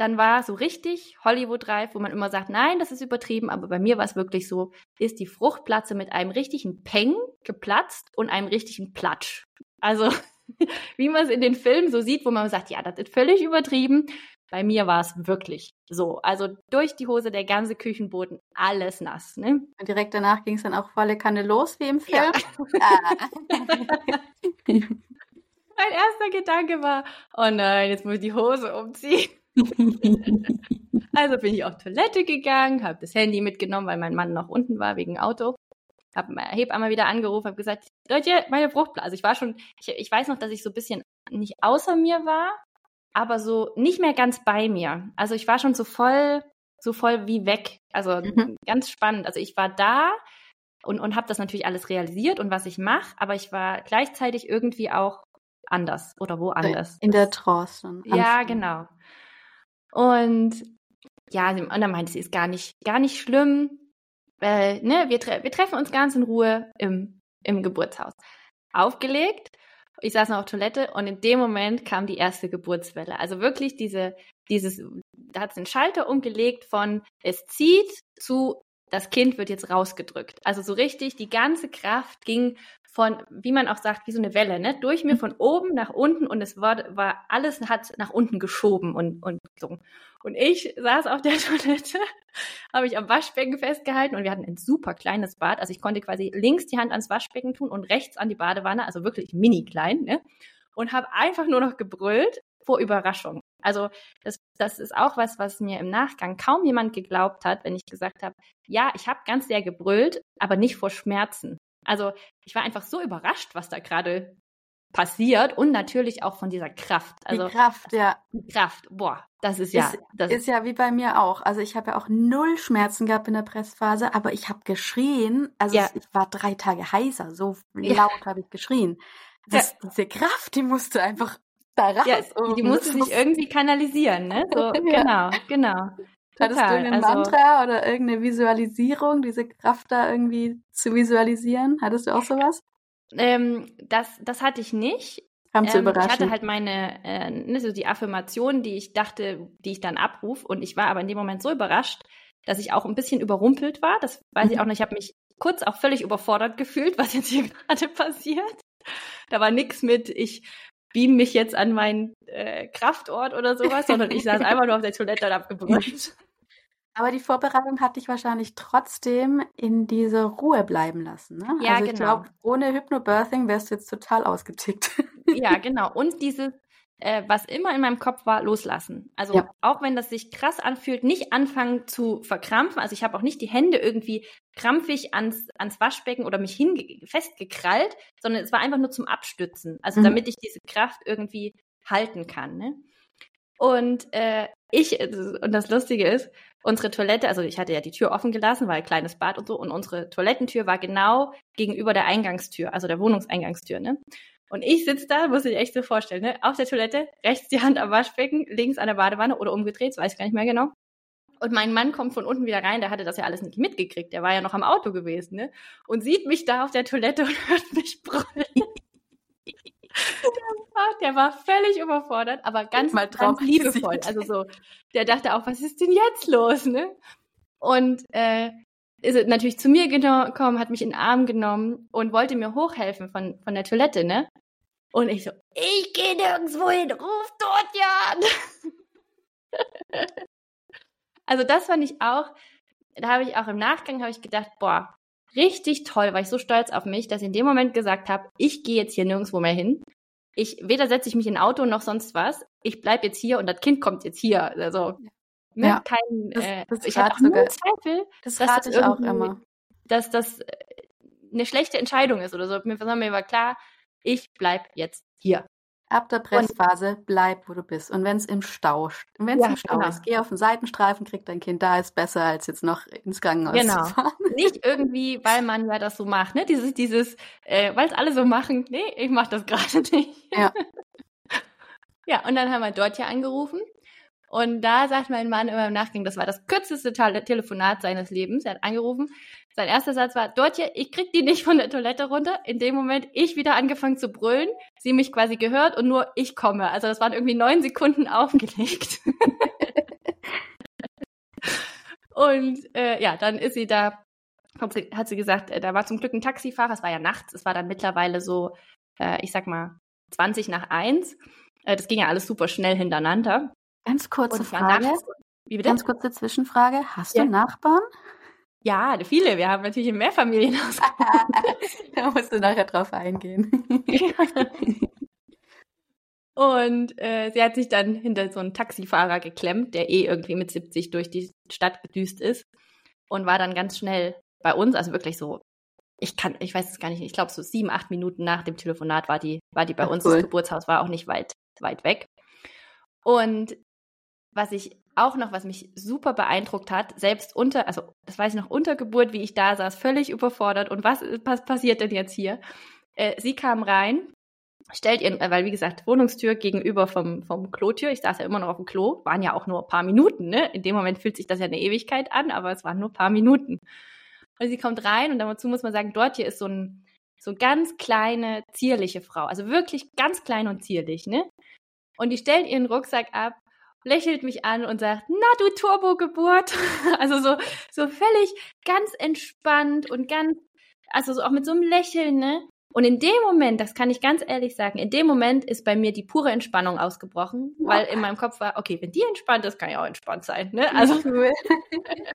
dann war so richtig Hollywood-reif, wo man immer sagt, nein, das ist übertrieben, aber bei mir war es wirklich so, ist die Fruchtplatze mit einem richtigen Peng geplatzt und einem richtigen Platsch. Also, wie man es in den Filmen so sieht, wo man sagt, ja, das ist völlig übertrieben. Bei mir war es wirklich so. Also durch die Hose der ganze Küchenboden, alles nass. Ne? Und direkt danach ging es dann auch volle Kanne los, wie im Film. Ja. Ah. mein erster Gedanke war, oh nein, jetzt muss ich die Hose umziehen. Also bin ich auf Toilette gegangen, habe das Handy mitgenommen, weil mein Mann noch unten war wegen Auto. Hab einmal wieder angerufen, habe gesagt, Leute, meine Fruchtblase. Also ich war schon, ich, ich weiß noch, dass ich so ein bisschen nicht außer mir war, aber so nicht mehr ganz bei mir. Also ich war schon so voll, so voll wie weg. Also mhm. ganz spannend. Also ich war da und, und habe das natürlich alles realisiert und was ich mache, aber ich war gleichzeitig irgendwie auch anders oder woanders. In der Trance. Ja, genau. Und ja, und dann meinte sie, ist gar nicht, gar nicht schlimm. Äh, ne, wir, tre wir treffen uns ganz in Ruhe im, im Geburtshaus. Aufgelegt. Ich saß noch auf Toilette und in dem Moment kam die erste Geburtswelle. Also wirklich diese, dieses, da hat es einen Schalter umgelegt von es zieht zu das Kind wird jetzt rausgedrückt. Also so richtig, die ganze Kraft ging von, wie man auch sagt, wie so eine Welle, ne, durch mir von oben nach unten und es war, war alles hat nach unten geschoben und, und so. Und ich saß auf der Toilette, habe ich am Waschbecken festgehalten und wir hatten ein super kleines Bad. Also ich konnte quasi links die Hand ans Waschbecken tun und rechts an die Badewanne, also wirklich mini klein, ne? Und habe einfach nur noch gebrüllt vor Überraschung. Also das, das ist auch was, was mir im Nachgang kaum jemand geglaubt hat, wenn ich gesagt habe, ja, ich habe ganz sehr gebrüllt, aber nicht vor Schmerzen. Also ich war einfach so überrascht, was da gerade passiert und natürlich auch von dieser Kraft. Also die Kraft, ja. Die Kraft, boah, das ist ja. Ist, das ist ja wie bei mir auch. Also ich habe ja auch null Schmerzen gehabt in der Pressphase, aber ich habe geschrien. Also ja. ich war drei Tage heiser, so laut ja. habe ich geschrien. Das, ja. Diese Kraft, die musste einfach da raus. Ja, die, die musste sich irgendwie kanalisieren, ne? So, genau, genau. Hattest du ein also, Mantra oder irgendeine Visualisierung, diese Kraft da irgendwie zu visualisieren? Hattest du auch sowas? Ähm, das, das hatte ich nicht. Kam zu ähm, überraschen. Ich hatte halt meine, äh, ne, so die Affirmation, die ich dachte, die ich dann abrufe. Und ich war aber in dem Moment so überrascht, dass ich auch ein bisschen überrumpelt war. Das weiß mhm. ich auch noch. Ich habe mich kurz auch völlig überfordert gefühlt, was jetzt hier gerade passiert. Da war nix mit, ich beam mich jetzt an meinen äh, Kraftort oder sowas, sondern ich saß einfach nur auf der Toilette und hab gebrüllt. Aber die Vorbereitung hat dich wahrscheinlich trotzdem in diese Ruhe bleiben lassen. Ne? Ja, also ich genau. glaube, ohne Hypnobirthing wärst du jetzt total ausgetickt. Ja, genau. Und dieses, äh, was immer in meinem Kopf war, loslassen. Also ja. auch wenn das sich krass anfühlt, nicht anfangen zu verkrampfen. Also ich habe auch nicht die Hände irgendwie krampfig ans, ans Waschbecken oder mich hinge festgekrallt, sondern es war einfach nur zum Abstützen. Also mhm. damit ich diese Kraft irgendwie halten kann. Ne? Und äh, ich, und das Lustige ist, unsere Toilette, also ich hatte ja die Tür offen gelassen, weil kleines Bad und so, und unsere Toilettentür war genau gegenüber der Eingangstür, also der Wohnungseingangstür, ne? Und ich sitze da, muss ich echt so vorstellen, ne? Auf der Toilette, rechts die Hand am Waschbecken, links an der Badewanne oder umgedreht, weiß ich gar nicht mehr genau. Und mein Mann kommt von unten wieder rein, der hatte das ja alles nicht mitgekriegt, der war ja noch am Auto gewesen, ne? Und sieht mich da auf der Toilette und hört mich brüllen. Der war völlig überfordert, aber ganz, Mal ganz liebevoll. Also so, der dachte auch, was ist denn jetzt los, ne? Und äh, ist natürlich zu mir gekommen, hat mich in den Arm genommen und wollte mir hochhelfen von, von der Toilette, ne? Und ich so, ich gehe nirgendwo hin, ruf dort Jan! also das fand ich auch, da habe ich auch im Nachgang habe ich gedacht, boah, richtig toll, war ich so stolz auf mich, dass ich in dem Moment gesagt habe, ich gehe jetzt hier nirgendwo mehr hin. Ich weder setze ich mich in ein Auto noch sonst was. Ich bleib jetzt hier und das Kind kommt jetzt hier. Also ne, ja. kein, das, äh, das ich habe auch nur Zweifel, das dass ich auch immer, dass das äh, eine schlechte Entscheidung ist oder so. Mir, mir war klar, ich bleib jetzt hier. Ab der Pressphase bleib, wo du bist. Und wenn es im Stau, wenn es ja, im Stau genau. ist, geh auf den Seitenstreifen, krieg dein Kind da, ist besser, als jetzt noch ins Krankenhaus genau. zu fahren. Nicht irgendwie, weil man ja das so macht, ne? Dieses, dieses, äh, weil es alle so machen, nee, ich mach das gerade nicht. Ja. ja, und dann haben wir dort ja angerufen. Und da sagt mein Mann immer im Nachgang, das war das kürzeste Telefonat seines Lebens. Er hat angerufen sein erster Satz war, Dortje, ich krieg die nicht von der Toilette runter. In dem Moment ich wieder angefangen zu brüllen, sie mich quasi gehört und nur ich komme. Also das waren irgendwie neun Sekunden aufgelegt. Und äh, ja, dann ist sie da, hat sie, gesagt, äh, da war zum Glück ein Taxifahrer, es war ja nachts, es war dann mittlerweile so, äh, ich sag mal, 20 nach 1. Äh, das ging ja alles super schnell hintereinander. Ganz kurze Frage. Nachts? Ganz kurze Zwischenfrage. Hast ja. du Nachbarn? Ja, viele. Wir haben natürlich ein Mehrfamilienhaus. da musst du nachher drauf eingehen. Und äh, sie hat sich dann hinter so einen Taxifahrer geklemmt, der eh irgendwie mit 70 durch die Stadt gedüst ist und war dann ganz schnell bei uns, also wirklich so, ich kann, ich weiß es gar nicht, ich glaube so sieben, acht Minuten nach dem Telefonat war die, war die bei Ach, uns. Cool. Das Geburtshaus war auch nicht weit, weit weg. Und was ich auch noch, was mich super beeindruckt hat, selbst unter, also das weiß ich noch, unter Geburt, wie ich da saß, völlig überfordert und was, was passiert denn jetzt hier? Äh, sie kam rein, stellt ihren, weil wie gesagt, Wohnungstür gegenüber vom, vom Klotür, ich saß ja immer noch auf dem Klo, waren ja auch nur ein paar Minuten, ne? In dem Moment fühlt sich das ja eine Ewigkeit an, aber es waren nur ein paar Minuten. Und sie kommt rein und dazu muss man sagen, dort hier ist so ein, so ganz kleine, zierliche Frau, also wirklich ganz klein und zierlich, ne? Und die stellt ihren Rucksack ab lächelt mich an und sagt, na du Turbo-Geburt. also so, so völlig ganz entspannt und ganz, also so auch mit so einem Lächeln, ne? Und in dem Moment, das kann ich ganz ehrlich sagen, in dem Moment ist bei mir die pure Entspannung ausgebrochen, ja. weil in meinem Kopf war, okay, wenn die entspannt ist, kann ich auch entspannt sein, ne? Also cool.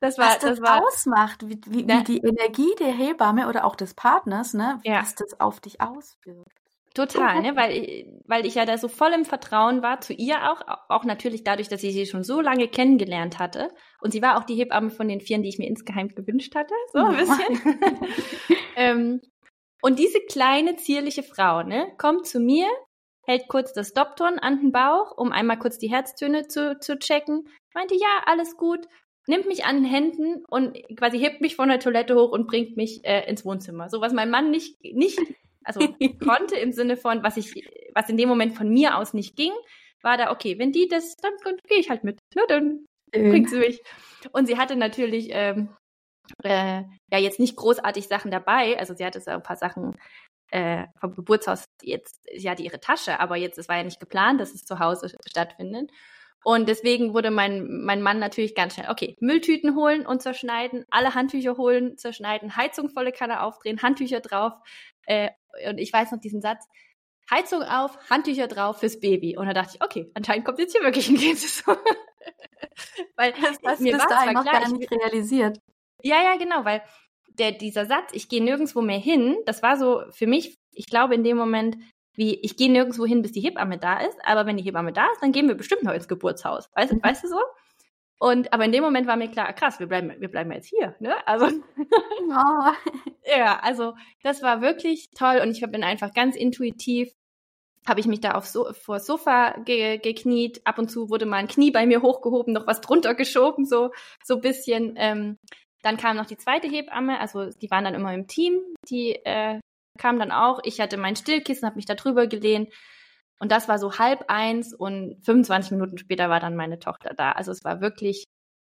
das war, was das, das war, ausmacht, wie, wie, ne? wie, die Energie der Hebamme oder auch des Partners, ne, ja. was das auf dich auswirkt. Total, ne? weil, weil ich ja da so voll im Vertrauen war zu ihr auch, auch natürlich dadurch, dass ich sie schon so lange kennengelernt hatte. Und sie war auch die Hebamme von den Vieren, die ich mir insgeheim gewünscht hatte, so ein bisschen. ähm, und diese kleine, zierliche Frau, ne, kommt zu mir, hält kurz das Dopton an den Bauch, um einmal kurz die Herztöne zu, zu checken. Meinte, ja, alles gut, nimmt mich an den Händen und quasi hebt mich von der Toilette hoch und bringt mich äh, ins Wohnzimmer. So was mein Mann nicht, nicht also konnte im Sinne von, was ich, was in dem Moment von mir aus nicht ging, war da, okay, wenn die das, dann, dann gehe ich halt mit. Ne, dann ähm. bringt sie mich. Und sie hatte natürlich ähm, äh, ja jetzt nicht großartig Sachen dabei. Also sie hatte so ein paar Sachen äh, vom Geburtshaus jetzt, sie hatte ihre Tasche, aber jetzt, es war ja nicht geplant, dass es zu Hause stattfindet. Und deswegen wurde mein, mein Mann natürlich ganz schnell, okay, Mülltüten holen und zerschneiden, alle Handtücher holen, zerschneiden, Heizung volle Kanne aufdrehen, Handtücher drauf, äh, und ich weiß noch diesen Satz, Heizung auf, Handtücher drauf fürs Baby. Und da dachte ich, okay, anscheinend kommt jetzt hier wirklich ein Kind. weil das hast mir bis dahin noch gar nicht realisiert. Ja, ja, genau, weil der, dieser Satz, ich gehe nirgendwo mehr hin, das war so für mich, ich glaube in dem Moment, wie ich gehe nirgendwo hin, bis die Hebamme da ist, aber wenn die Hebamme da ist, dann gehen wir bestimmt noch ins Geburtshaus. Weißt, mhm. weißt du so? Und aber in dem Moment war mir klar, krass, wir bleiben, wir bleiben jetzt hier, ne? Also oh. ja, also das war wirklich toll und ich bin einfach ganz intuitiv habe ich mich da auf so, vor Sofa ge, gekniet. Ab und zu wurde mal ein Knie bei mir hochgehoben, noch was drunter geschoben, so so bisschen. Ähm, dann kam noch die zweite Hebamme, also die waren dann immer im Team. Die äh, kam dann auch. Ich hatte mein Stillkissen, habe mich da drüber gelehnt und das war so halb eins und 25 Minuten später war dann meine Tochter da. Also es war wirklich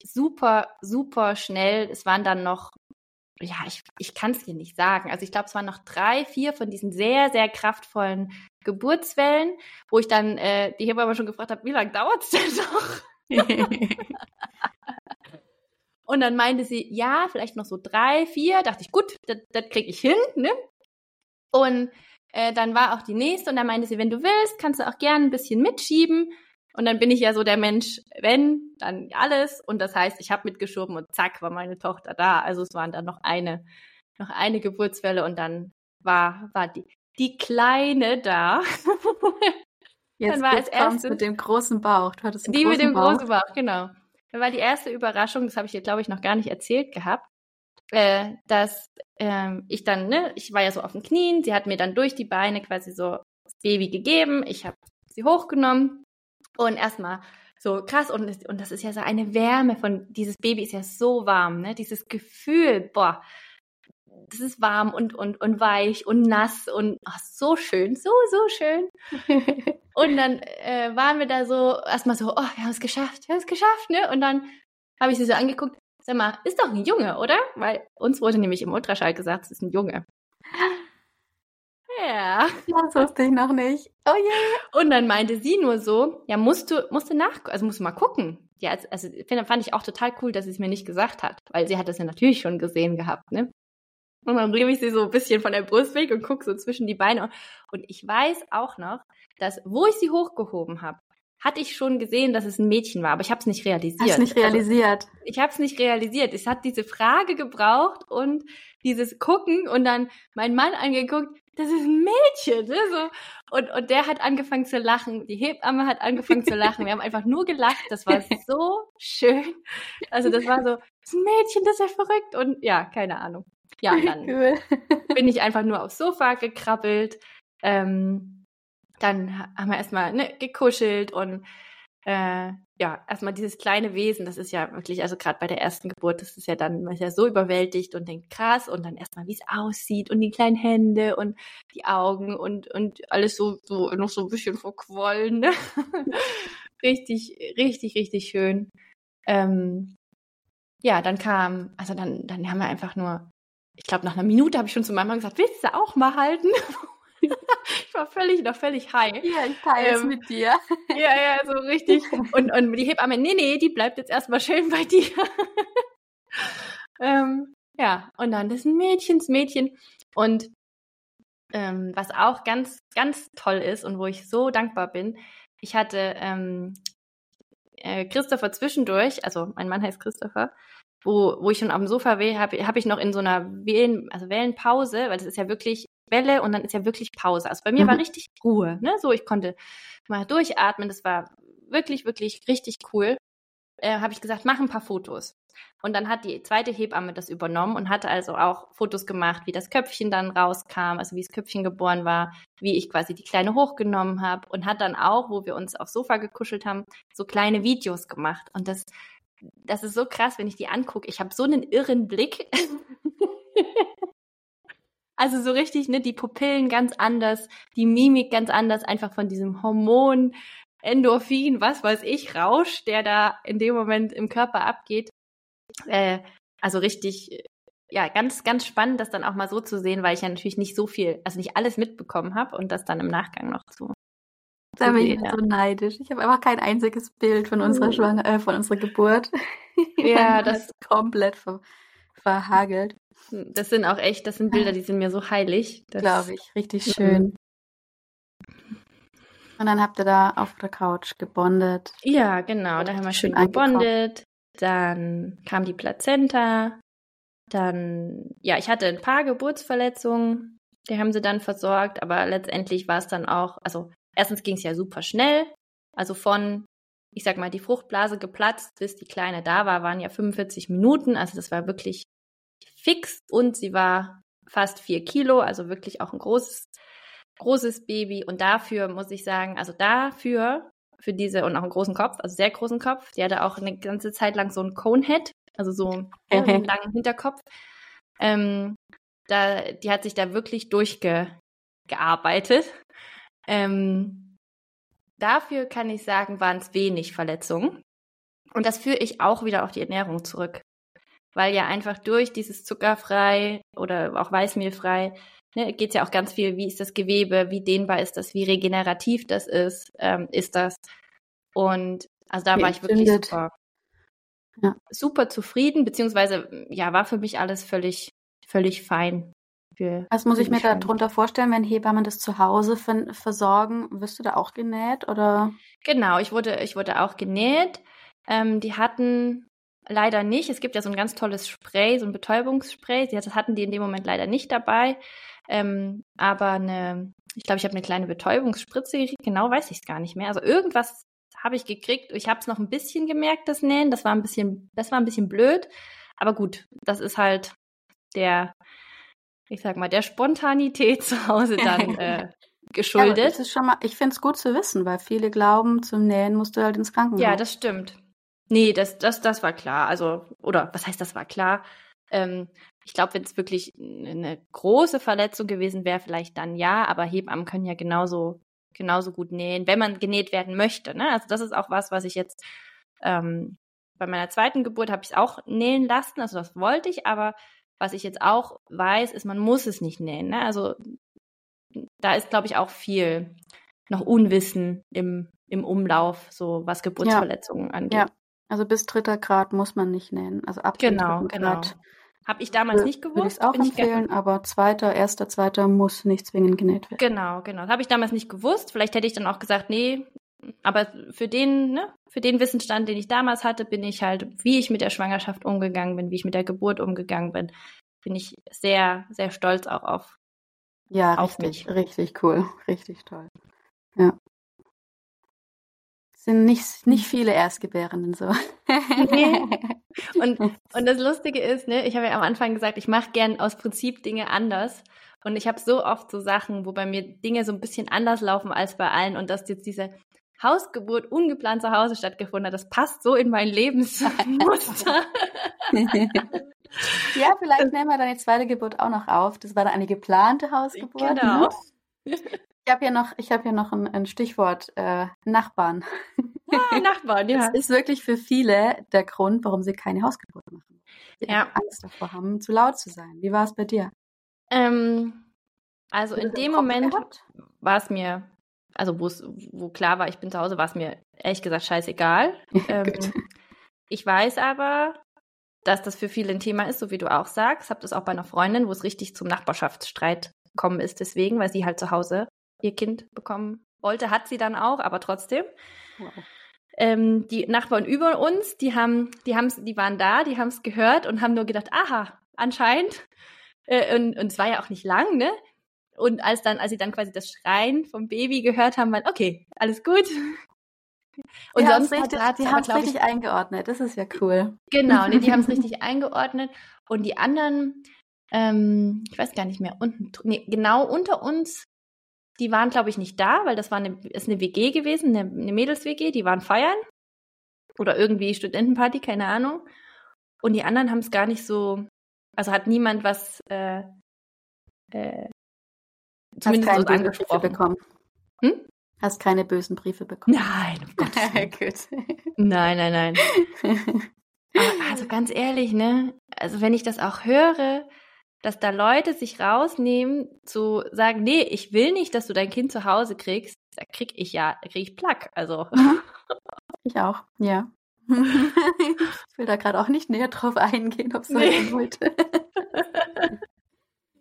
super, super schnell. Es waren dann noch, ja, ich, ich kann es dir nicht sagen. Also ich glaube, es waren noch drei, vier von diesen sehr, sehr kraftvollen Geburtswellen, wo ich dann äh, die Hebamme schon gefragt habe, wie lange dauert es denn noch? und dann meinte sie, ja, vielleicht noch so drei, vier. Dachte ich, gut, das, das kriege ich hin. Ne? Und äh, dann war auch die nächste und dann meinte sie, wenn du willst, kannst du auch gerne ein bisschen mitschieben. Und dann bin ich ja so der Mensch, wenn, dann alles. Und das heißt, ich habe mitgeschoben und zack, war meine Tochter da. Also es waren dann noch eine, noch eine Geburtswelle und dann war, war die, die Kleine da. Jetzt dann war es erst mit dem großen Bauch. Du hattest einen die mit dem Bauch. großen Bauch, genau. Dann war die erste Überraschung, das habe ich dir, glaube ich, noch gar nicht erzählt gehabt äh, dass ähm, ich dann, ne, ich war ja so auf den Knien, sie hat mir dann durch die Beine quasi so das Baby gegeben, ich habe sie hochgenommen. Und erstmal so krass. Und, und das ist ja so eine Wärme von, dieses Baby ist ja so warm, ne, dieses Gefühl, boah, das ist warm und, und, und weich und nass und ach, so schön, so, so schön. und dann äh, waren wir da so erstmal so, oh, wir haben es geschafft, wir haben es geschafft, ne? Und dann habe ich sie so angeguckt, Sag mal, ist doch ein Junge, oder? Weil uns wurde nämlich im Ultraschall gesagt, es ist ein Junge. Ja. Das wusste ich noch nicht. Oh je. Yeah. Und dann meinte sie nur so, ja, musst du, musst du nach, also musst du mal gucken. ja, also, also fand ich auch total cool, dass sie es mir nicht gesagt hat, weil sie hat das ja natürlich schon gesehen gehabt, ne? Und dann nehme ich sie so ein bisschen von der Brust weg und gucke so zwischen die Beine. Und ich weiß auch noch, dass, wo ich sie hochgehoben habe, hatte ich schon gesehen, dass es ein Mädchen war, aber ich habe es nicht realisiert. Hast nicht realisiert? Also, ich habe es nicht realisiert. Es hat diese Frage gebraucht und dieses Gucken und dann mein Mann angeguckt, das ist ein Mädchen. Ne? So. Und, und der hat angefangen zu lachen. Die Hebamme hat angefangen zu lachen. Wir haben einfach nur gelacht. Das war so schön. Also das war so, das ist ein Mädchen, das ist ja verrückt. Und ja, keine Ahnung. Ja, und dann cool. bin ich einfach nur aufs Sofa gekrabbelt. Ähm, dann haben wir erstmal ne, gekuschelt und äh, ja, erstmal dieses kleine Wesen, das ist ja wirklich, also gerade bei der ersten Geburt, das ist ja dann, man ist ja so überwältigt und denkt krass und dann erstmal, wie es aussieht und die kleinen Hände und die Augen und, und alles so, so noch so ein bisschen verquollen. Ne? richtig, richtig, richtig schön. Ähm, ja, dann kam, also dann, dann haben wir einfach nur, ich glaube, nach einer Minute habe ich schon zu meinem Mann gesagt, willst du auch mal halten? ich war völlig, noch völlig high. Ja, ich teile es ähm, mit dir. Ja, ja, so richtig. Und, und die Hebamme, nee, nee, die bleibt jetzt erstmal schön bei dir. ähm, ja, und dann das ist ein Mädchens Mädchen. Und ähm, was auch ganz, ganz toll ist und wo ich so dankbar bin, ich hatte ähm, äh, Christopher zwischendurch, also mein Mann heißt Christopher, wo, wo ich schon auf dem Sofa will, habe hab ich noch in so einer Wellen, also Wellenpause, weil das ist ja wirklich Welle und dann ist ja wirklich Pause. Also bei mir mhm. war richtig Ruhe, ne? So, ich konnte mal durchatmen, das war wirklich, wirklich richtig cool. Äh, habe ich gesagt, mach ein paar Fotos. Und dann hat die zweite Hebamme das übernommen und hatte also auch Fotos gemacht, wie das Köpfchen dann rauskam, also wie das Köpfchen geboren war, wie ich quasi die Kleine hochgenommen habe und hat dann auch, wo wir uns aufs Sofa gekuschelt haben, so kleine Videos gemacht. Und das, das ist so krass, wenn ich die angucke. Ich habe so einen irren Blick. Also so richtig, ne, die Pupillen ganz anders, die Mimik ganz anders, einfach von diesem Hormon, Endorphin, was weiß ich, Rausch, der da in dem Moment im Körper abgeht. Äh, also richtig, ja, ganz, ganz spannend, das dann auch mal so zu sehen, weil ich ja natürlich nicht so viel, also nicht alles mitbekommen habe und das dann im Nachgang noch zu. Da bin ich so neidisch. Ich habe einfach kein einziges Bild von unserer uh. Schwanger äh, von unserer Geburt. Ja, das ist komplett ver verhagelt. Das sind auch echt, das sind Bilder, die sind mir so heilig. Glaube ich, richtig schön. Und dann habt ihr da auf der Couch gebondet. Ja, genau, da haben wir schön gebondet. Dann kam die Plazenta. Dann, ja, ich hatte ein paar Geburtsverletzungen. Die haben sie dann versorgt, aber letztendlich war es dann auch, also erstens ging es ja super schnell. Also von, ich sag mal, die Fruchtblase geplatzt, bis die Kleine da war, waren ja 45 Minuten. Also das war wirklich fix und sie war fast vier Kilo, also wirklich auch ein großes, großes Baby. Und dafür muss ich sagen, also dafür, für diese und auch einen großen Kopf, also sehr großen Kopf, die hatte auch eine ganze Zeit lang so ein Conehead, also so einen langen Hinterkopf. Ähm, da, die hat sich da wirklich durchgearbeitet. Ähm, dafür kann ich sagen, waren es wenig Verletzungen. Und das führe ich auch wieder auf die Ernährung zurück weil ja einfach durch dieses zuckerfrei oder auch weißmehlfrei ne, geht ja auch ganz viel, wie ist das Gewebe, wie dehnbar ist das, wie regenerativ das ist, ähm, ist das. Und also da wie war ich wirklich super, ja. super zufrieden, beziehungsweise ja, war für mich alles völlig, völlig fein. Für, Was muss ich mir darunter vorstellen, wenn Hebammen das zu Hause versorgen? Wirst du da auch genäht oder? Genau, ich wurde, ich wurde auch genäht. Ähm, die hatten leider nicht. Es gibt ja so ein ganz tolles Spray, so ein Betäubungsspray. Das hatten die in dem Moment leider nicht dabei. Ähm, aber eine, ich glaube, ich habe eine kleine Betäubungsspritze gekriegt. Genau weiß ich es gar nicht mehr. Also irgendwas habe ich gekriegt. Ich habe es noch ein bisschen gemerkt, das Nähen. Das war ein bisschen, das war ein bisschen blöd. Aber gut, das ist halt der, ich sag mal, der Spontanität zu Hause dann äh, geschuldet. Ja, das ist schon mal, ich finde es gut zu wissen, weil viele glauben, zum Nähen musst du halt ins Krankenhaus. Ja, das stimmt. Nee, das, das, das war klar. Also, oder was heißt, das war klar? Ähm, ich glaube, wenn es wirklich eine große Verletzung gewesen wäre, vielleicht dann ja, aber Hebammen können ja genauso, genauso gut nähen, wenn man genäht werden möchte. Ne? Also das ist auch was, was ich jetzt ähm, bei meiner zweiten Geburt habe ich es auch nähen lassen, also das wollte ich, aber was ich jetzt auch weiß, ist, man muss es nicht nähen. Ne? Also da ist, glaube ich, auch viel noch Unwissen im, im Umlauf, so was Geburtsverletzungen ja. angeht. Ja. Also bis dritter Grad muss man nicht nähen. Also ab genau, dem genau. Grad. Habe ich damals nicht gewusst. Würde ich auch empfehlen, aber zweiter, erster, zweiter muss nicht zwingend genäht werden. Genau, genau. Habe ich damals nicht gewusst. Vielleicht hätte ich dann auch gesagt, nee, aber für den, ne, für den Wissensstand, den ich damals hatte, bin ich halt, wie ich mit der Schwangerschaft umgegangen bin, wie ich mit der Geburt umgegangen bin, bin ich sehr, sehr stolz auch auf. Ja, auf richtig, mich. richtig cool, richtig toll. Ja. Sind nicht, nicht viele Erstgebärenden so. Nee. Und, und das Lustige ist, ne, ich habe ja am Anfang gesagt, ich mache gern aus Prinzip Dinge anders. Und ich habe so oft so Sachen, wo bei mir Dinge so ein bisschen anders laufen als bei allen und dass jetzt diese Hausgeburt ungeplant zu Hause stattgefunden hat. Das passt so in mein Lebensmuster. ja, vielleicht nehmen wir deine zweite Geburt auch noch auf. Das war dann eine geplante Hausgeburt. Genau. Ne? Ich habe ja noch, ich habe ja noch ein, ein Stichwort äh, Nachbarn. Ah, Nachbarn, ja. Das ist wirklich für viele der Grund, warum sie keine Hausgeburt machen. Sie ja. Angst davor haben, zu laut zu sein. Wie war es bei dir? Ähm, also in dem Moment war es mir also wo klar war, ich bin zu Hause, war es mir ehrlich gesagt scheißegal. ähm, ich weiß aber, dass das für viele ein Thema ist, so wie du auch sagst. Hab das auch bei einer Freundin, wo es richtig zum Nachbarschaftsstreit gekommen ist, deswegen, weil sie halt zu Hause ihr Kind bekommen wollte, hat sie dann auch, aber trotzdem. Wow. Ähm, die Nachbarn über uns, die haben, die haben's, die waren da, die haben es gehört und haben nur gedacht, aha, anscheinend. Äh, und, und es war ja auch nicht lang, ne? Und als dann, als sie dann quasi das Schreien vom Baby gehört haben, waren, okay, alles gut. Und die sonst richtig, hat, die haben es richtig eingeordnet. Das ist ja cool. Genau, nee, die haben es richtig eingeordnet. Und die anderen, ähm, ich weiß gar nicht mehr, unten, nee, genau unter uns, die waren, glaube ich, nicht da, weil das war eine, ist eine WG gewesen, eine, eine Mädels-WG, die waren feiern. Oder irgendwie Studentenparty, keine Ahnung. Und die anderen haben es gar nicht so, also hat niemand was äh, äh, Zumindest Hast keine bösen Briefe bekommen. Hm? Hast keine bösen Briefe bekommen? Nein, um Gottes Willen. Nein, nein, nein. Aber also ganz ehrlich, ne? Also wenn ich das auch höre, dass da Leute sich rausnehmen zu sagen, nee, ich will nicht, dass du dein Kind zu Hause kriegst, da krieg ich ja, da krieg ich Plack. Also. Mhm. Ich auch, ja. ich will da gerade auch nicht näher drauf eingehen, ob es nee. wollte.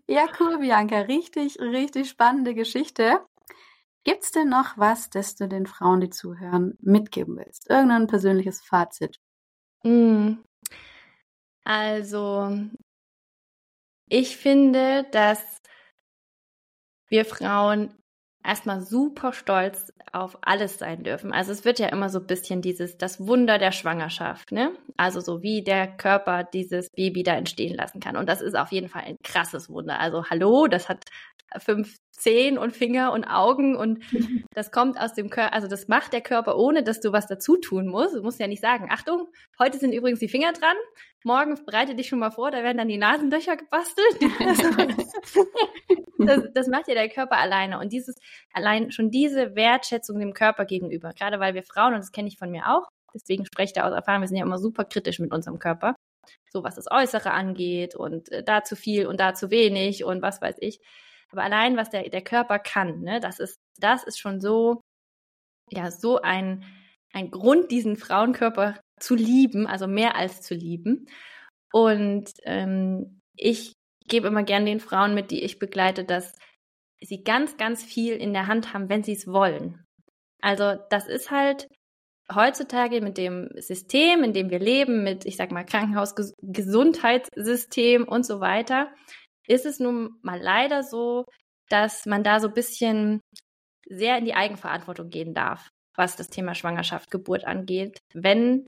Ja, cool, Bianca. Richtig, richtig spannende Geschichte. Gibt's denn noch was, das du den Frauen, die zuhören, mitgeben willst? Irgendein persönliches Fazit? Mm. Also, ich finde, dass wir Frauen erstmal super stolz auf alles sein dürfen. Also es wird ja immer so ein bisschen dieses, das Wunder der Schwangerschaft, ne? Also so wie der Körper dieses Baby da entstehen lassen kann. Und das ist auf jeden Fall ein krasses Wunder. Also hallo, das hat fünf Zehen und Finger und Augen und das kommt aus dem Körper, also das macht der Körper, ohne dass du was dazu tun musst. Du musst ja nicht sagen, Achtung, heute sind übrigens die Finger dran, morgen bereite dich schon mal vor, da werden dann die Nasenlöcher gebastelt. das, das macht ja der Körper alleine. Und dieses, allein schon diese Wertschätzung dem Körper gegenüber, gerade weil wir Frauen, und das kenne ich von mir auch, deswegen spreche ich da aus Erfahrung, wir sind ja immer super kritisch mit unserem Körper, so was das Äußere angeht und äh, da zu viel und da zu wenig und was weiß ich. Aber allein, was der, der Körper kann, ne, das ist, das ist schon so, ja, so ein, ein Grund, diesen Frauenkörper zu lieben, also mehr als zu lieben. Und ähm, ich gebe immer gern den Frauen mit, die ich begleite, dass sie ganz, ganz viel in der Hand haben, wenn sie es wollen. Also das ist halt heutzutage mit dem System, in dem wir leben, mit, ich sag mal, Krankenhausgesundheitssystem und so weiter, ist es nun mal leider so, dass man da so ein bisschen sehr in die Eigenverantwortung gehen darf, was das Thema Schwangerschaft, Geburt angeht, wenn,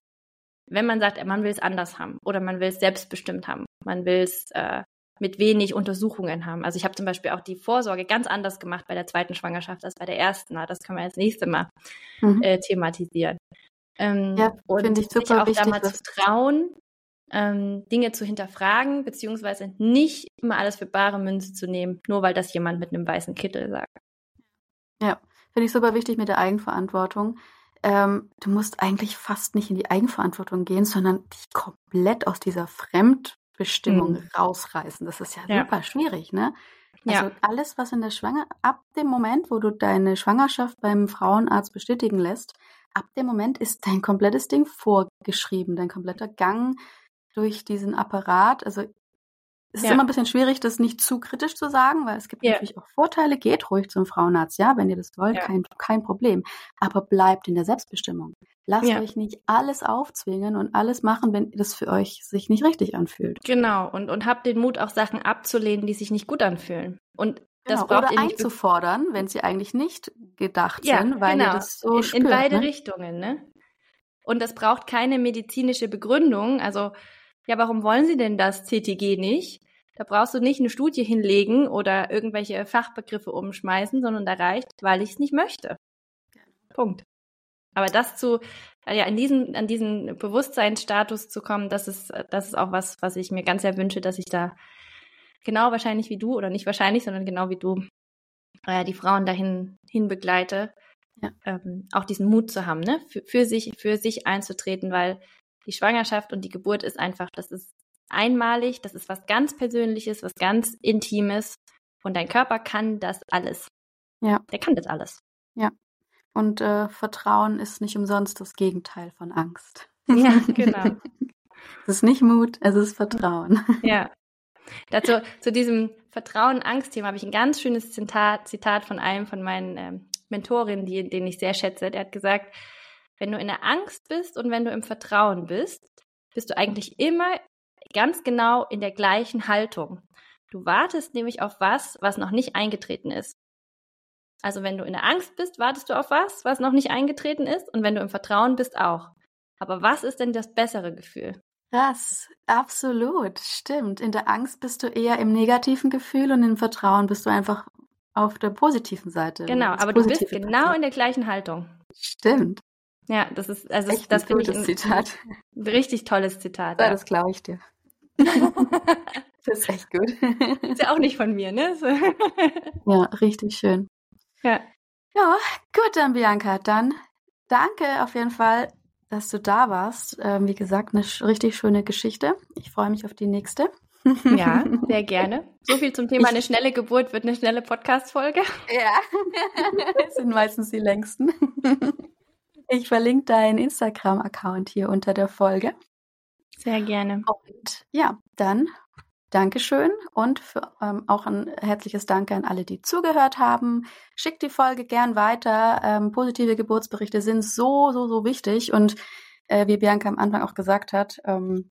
wenn man sagt, man will es anders haben oder man will es selbstbestimmt haben, man will es äh, mit wenig Untersuchungen haben. Also ich habe zum Beispiel auch die Vorsorge ganz anders gemacht bei der zweiten Schwangerschaft als bei der ersten. Das können wir als nächstes Mal mhm. äh, thematisieren. Ähm, ja, finde ich super sich auch wichtig, da mal zu trauen, ähm, Dinge zu hinterfragen, beziehungsweise nicht immer alles für bare Münze zu nehmen, nur weil das jemand mit einem weißen Kittel sagt. Ja, finde ich super wichtig mit der Eigenverantwortung. Ähm, du musst eigentlich fast nicht in die Eigenverantwortung gehen, sondern dich komplett aus dieser Fremdbestimmung mhm. rausreißen. Das ist ja, ja, super schwierig, ne? Also ja. alles, was in der Schwanger, ab dem Moment, wo du deine Schwangerschaft beim Frauenarzt bestätigen lässt, ab dem Moment ist dein komplettes Ding vorgeschrieben, dein kompletter Gang durch diesen Apparat. Also es ist ja. immer ein bisschen schwierig, das nicht zu kritisch zu sagen, weil es gibt ja. natürlich auch Vorteile. Geht ruhig zum Frauenarzt, ja, wenn ihr das wollt, ja. kein, kein Problem. Aber bleibt in der Selbstbestimmung. Lasst euch nicht alles aufzwingen und alles machen, wenn das für euch sich nicht richtig anfühlt. Genau, und, und habt den Mut, auch Sachen abzulehnen, die sich nicht gut anfühlen. Und das genau, braucht oder ihr nicht einzufordern, wenn sie eigentlich nicht gedacht sind, weil genau. ihr das so in, spürt. In beide ne? Richtungen, ne? Und das braucht keine medizinische Begründung. Also, ja, warum wollen Sie denn das CTG nicht? Da brauchst du nicht eine Studie hinlegen oder irgendwelche Fachbegriffe umschmeißen, sondern da reicht, weil ich es nicht möchte. Punkt. Aber das zu, ja, in diesen, an diesen Bewusstseinsstatus zu kommen, das ist, das ist auch was, was ich mir ganz sehr wünsche, dass ich da genau wahrscheinlich wie du oder nicht wahrscheinlich, sondern genau wie du äh, die Frauen dahin hin begleite, ja. ähm, auch diesen Mut zu haben, ne, für, für sich, für sich einzutreten, weil die Schwangerschaft und die Geburt ist einfach, das ist einmalig, das ist was ganz Persönliches, was ganz Intimes und dein Körper kann das alles. Ja. Der kann das alles. Ja. Und äh, Vertrauen ist nicht umsonst das Gegenteil von Angst. Ja, genau. es ist nicht Mut, es ist Vertrauen. Ja. Dazu, zu diesem Vertrauen-Angst-Thema habe ich ein ganz schönes Zitat, Zitat von einem von meinen ähm, Mentorinnen, die, den ich sehr schätze. Der hat gesagt, wenn du in der Angst bist und wenn du im Vertrauen bist, bist du eigentlich immer ganz genau in der gleichen Haltung. Du wartest nämlich auf was, was noch nicht eingetreten ist. Also wenn du in der Angst bist, wartest du auf was, was noch nicht eingetreten ist. Und wenn du im Vertrauen bist, auch. Aber was ist denn das bessere Gefühl? Krass, absolut, stimmt. In der Angst bist du eher im negativen Gefühl und im Vertrauen bist du einfach auf der positiven Seite. Genau, aber du bist genau in der gleichen Haltung. Stimmt. Ja, das ist also Echt das finde ich ein Zitat. richtig tolles Zitat. Ja, das glaube ich dir. das ist echt gut. Ist ja auch nicht von mir, ne? So. ja, richtig schön. Ja. Ja, gut dann, Bianca. Dann danke auf jeden Fall, dass du da warst. Ähm, wie gesagt, eine richtig schöne Geschichte. Ich freue mich auf die nächste. Ja, sehr gerne. So viel zum Thema ich, eine schnelle Geburt wird eine schnelle Podcast-Folge. Ja, das sind meistens die längsten. Ich verlinke deinen Instagram-Account hier unter der Folge. Sehr gerne. Und ja, dann Dankeschön und für, ähm, auch ein herzliches Danke an alle, die zugehört haben. Schickt die Folge gern weiter. Ähm, positive Geburtsberichte sind so, so, so wichtig und äh, wie Bianca am Anfang auch gesagt hat, ähm,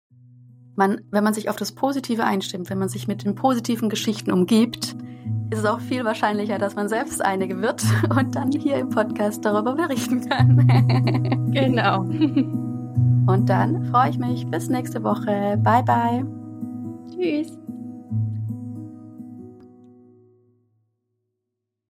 man, wenn man sich auf das Positive einstimmt, wenn man sich mit den positiven Geschichten umgibt, ist es auch viel wahrscheinlicher, dass man selbst einige wird und dann hier im Podcast darüber berichten kann. genau. Und dann freue ich mich bis nächste Woche. Bye bye. Tschüss.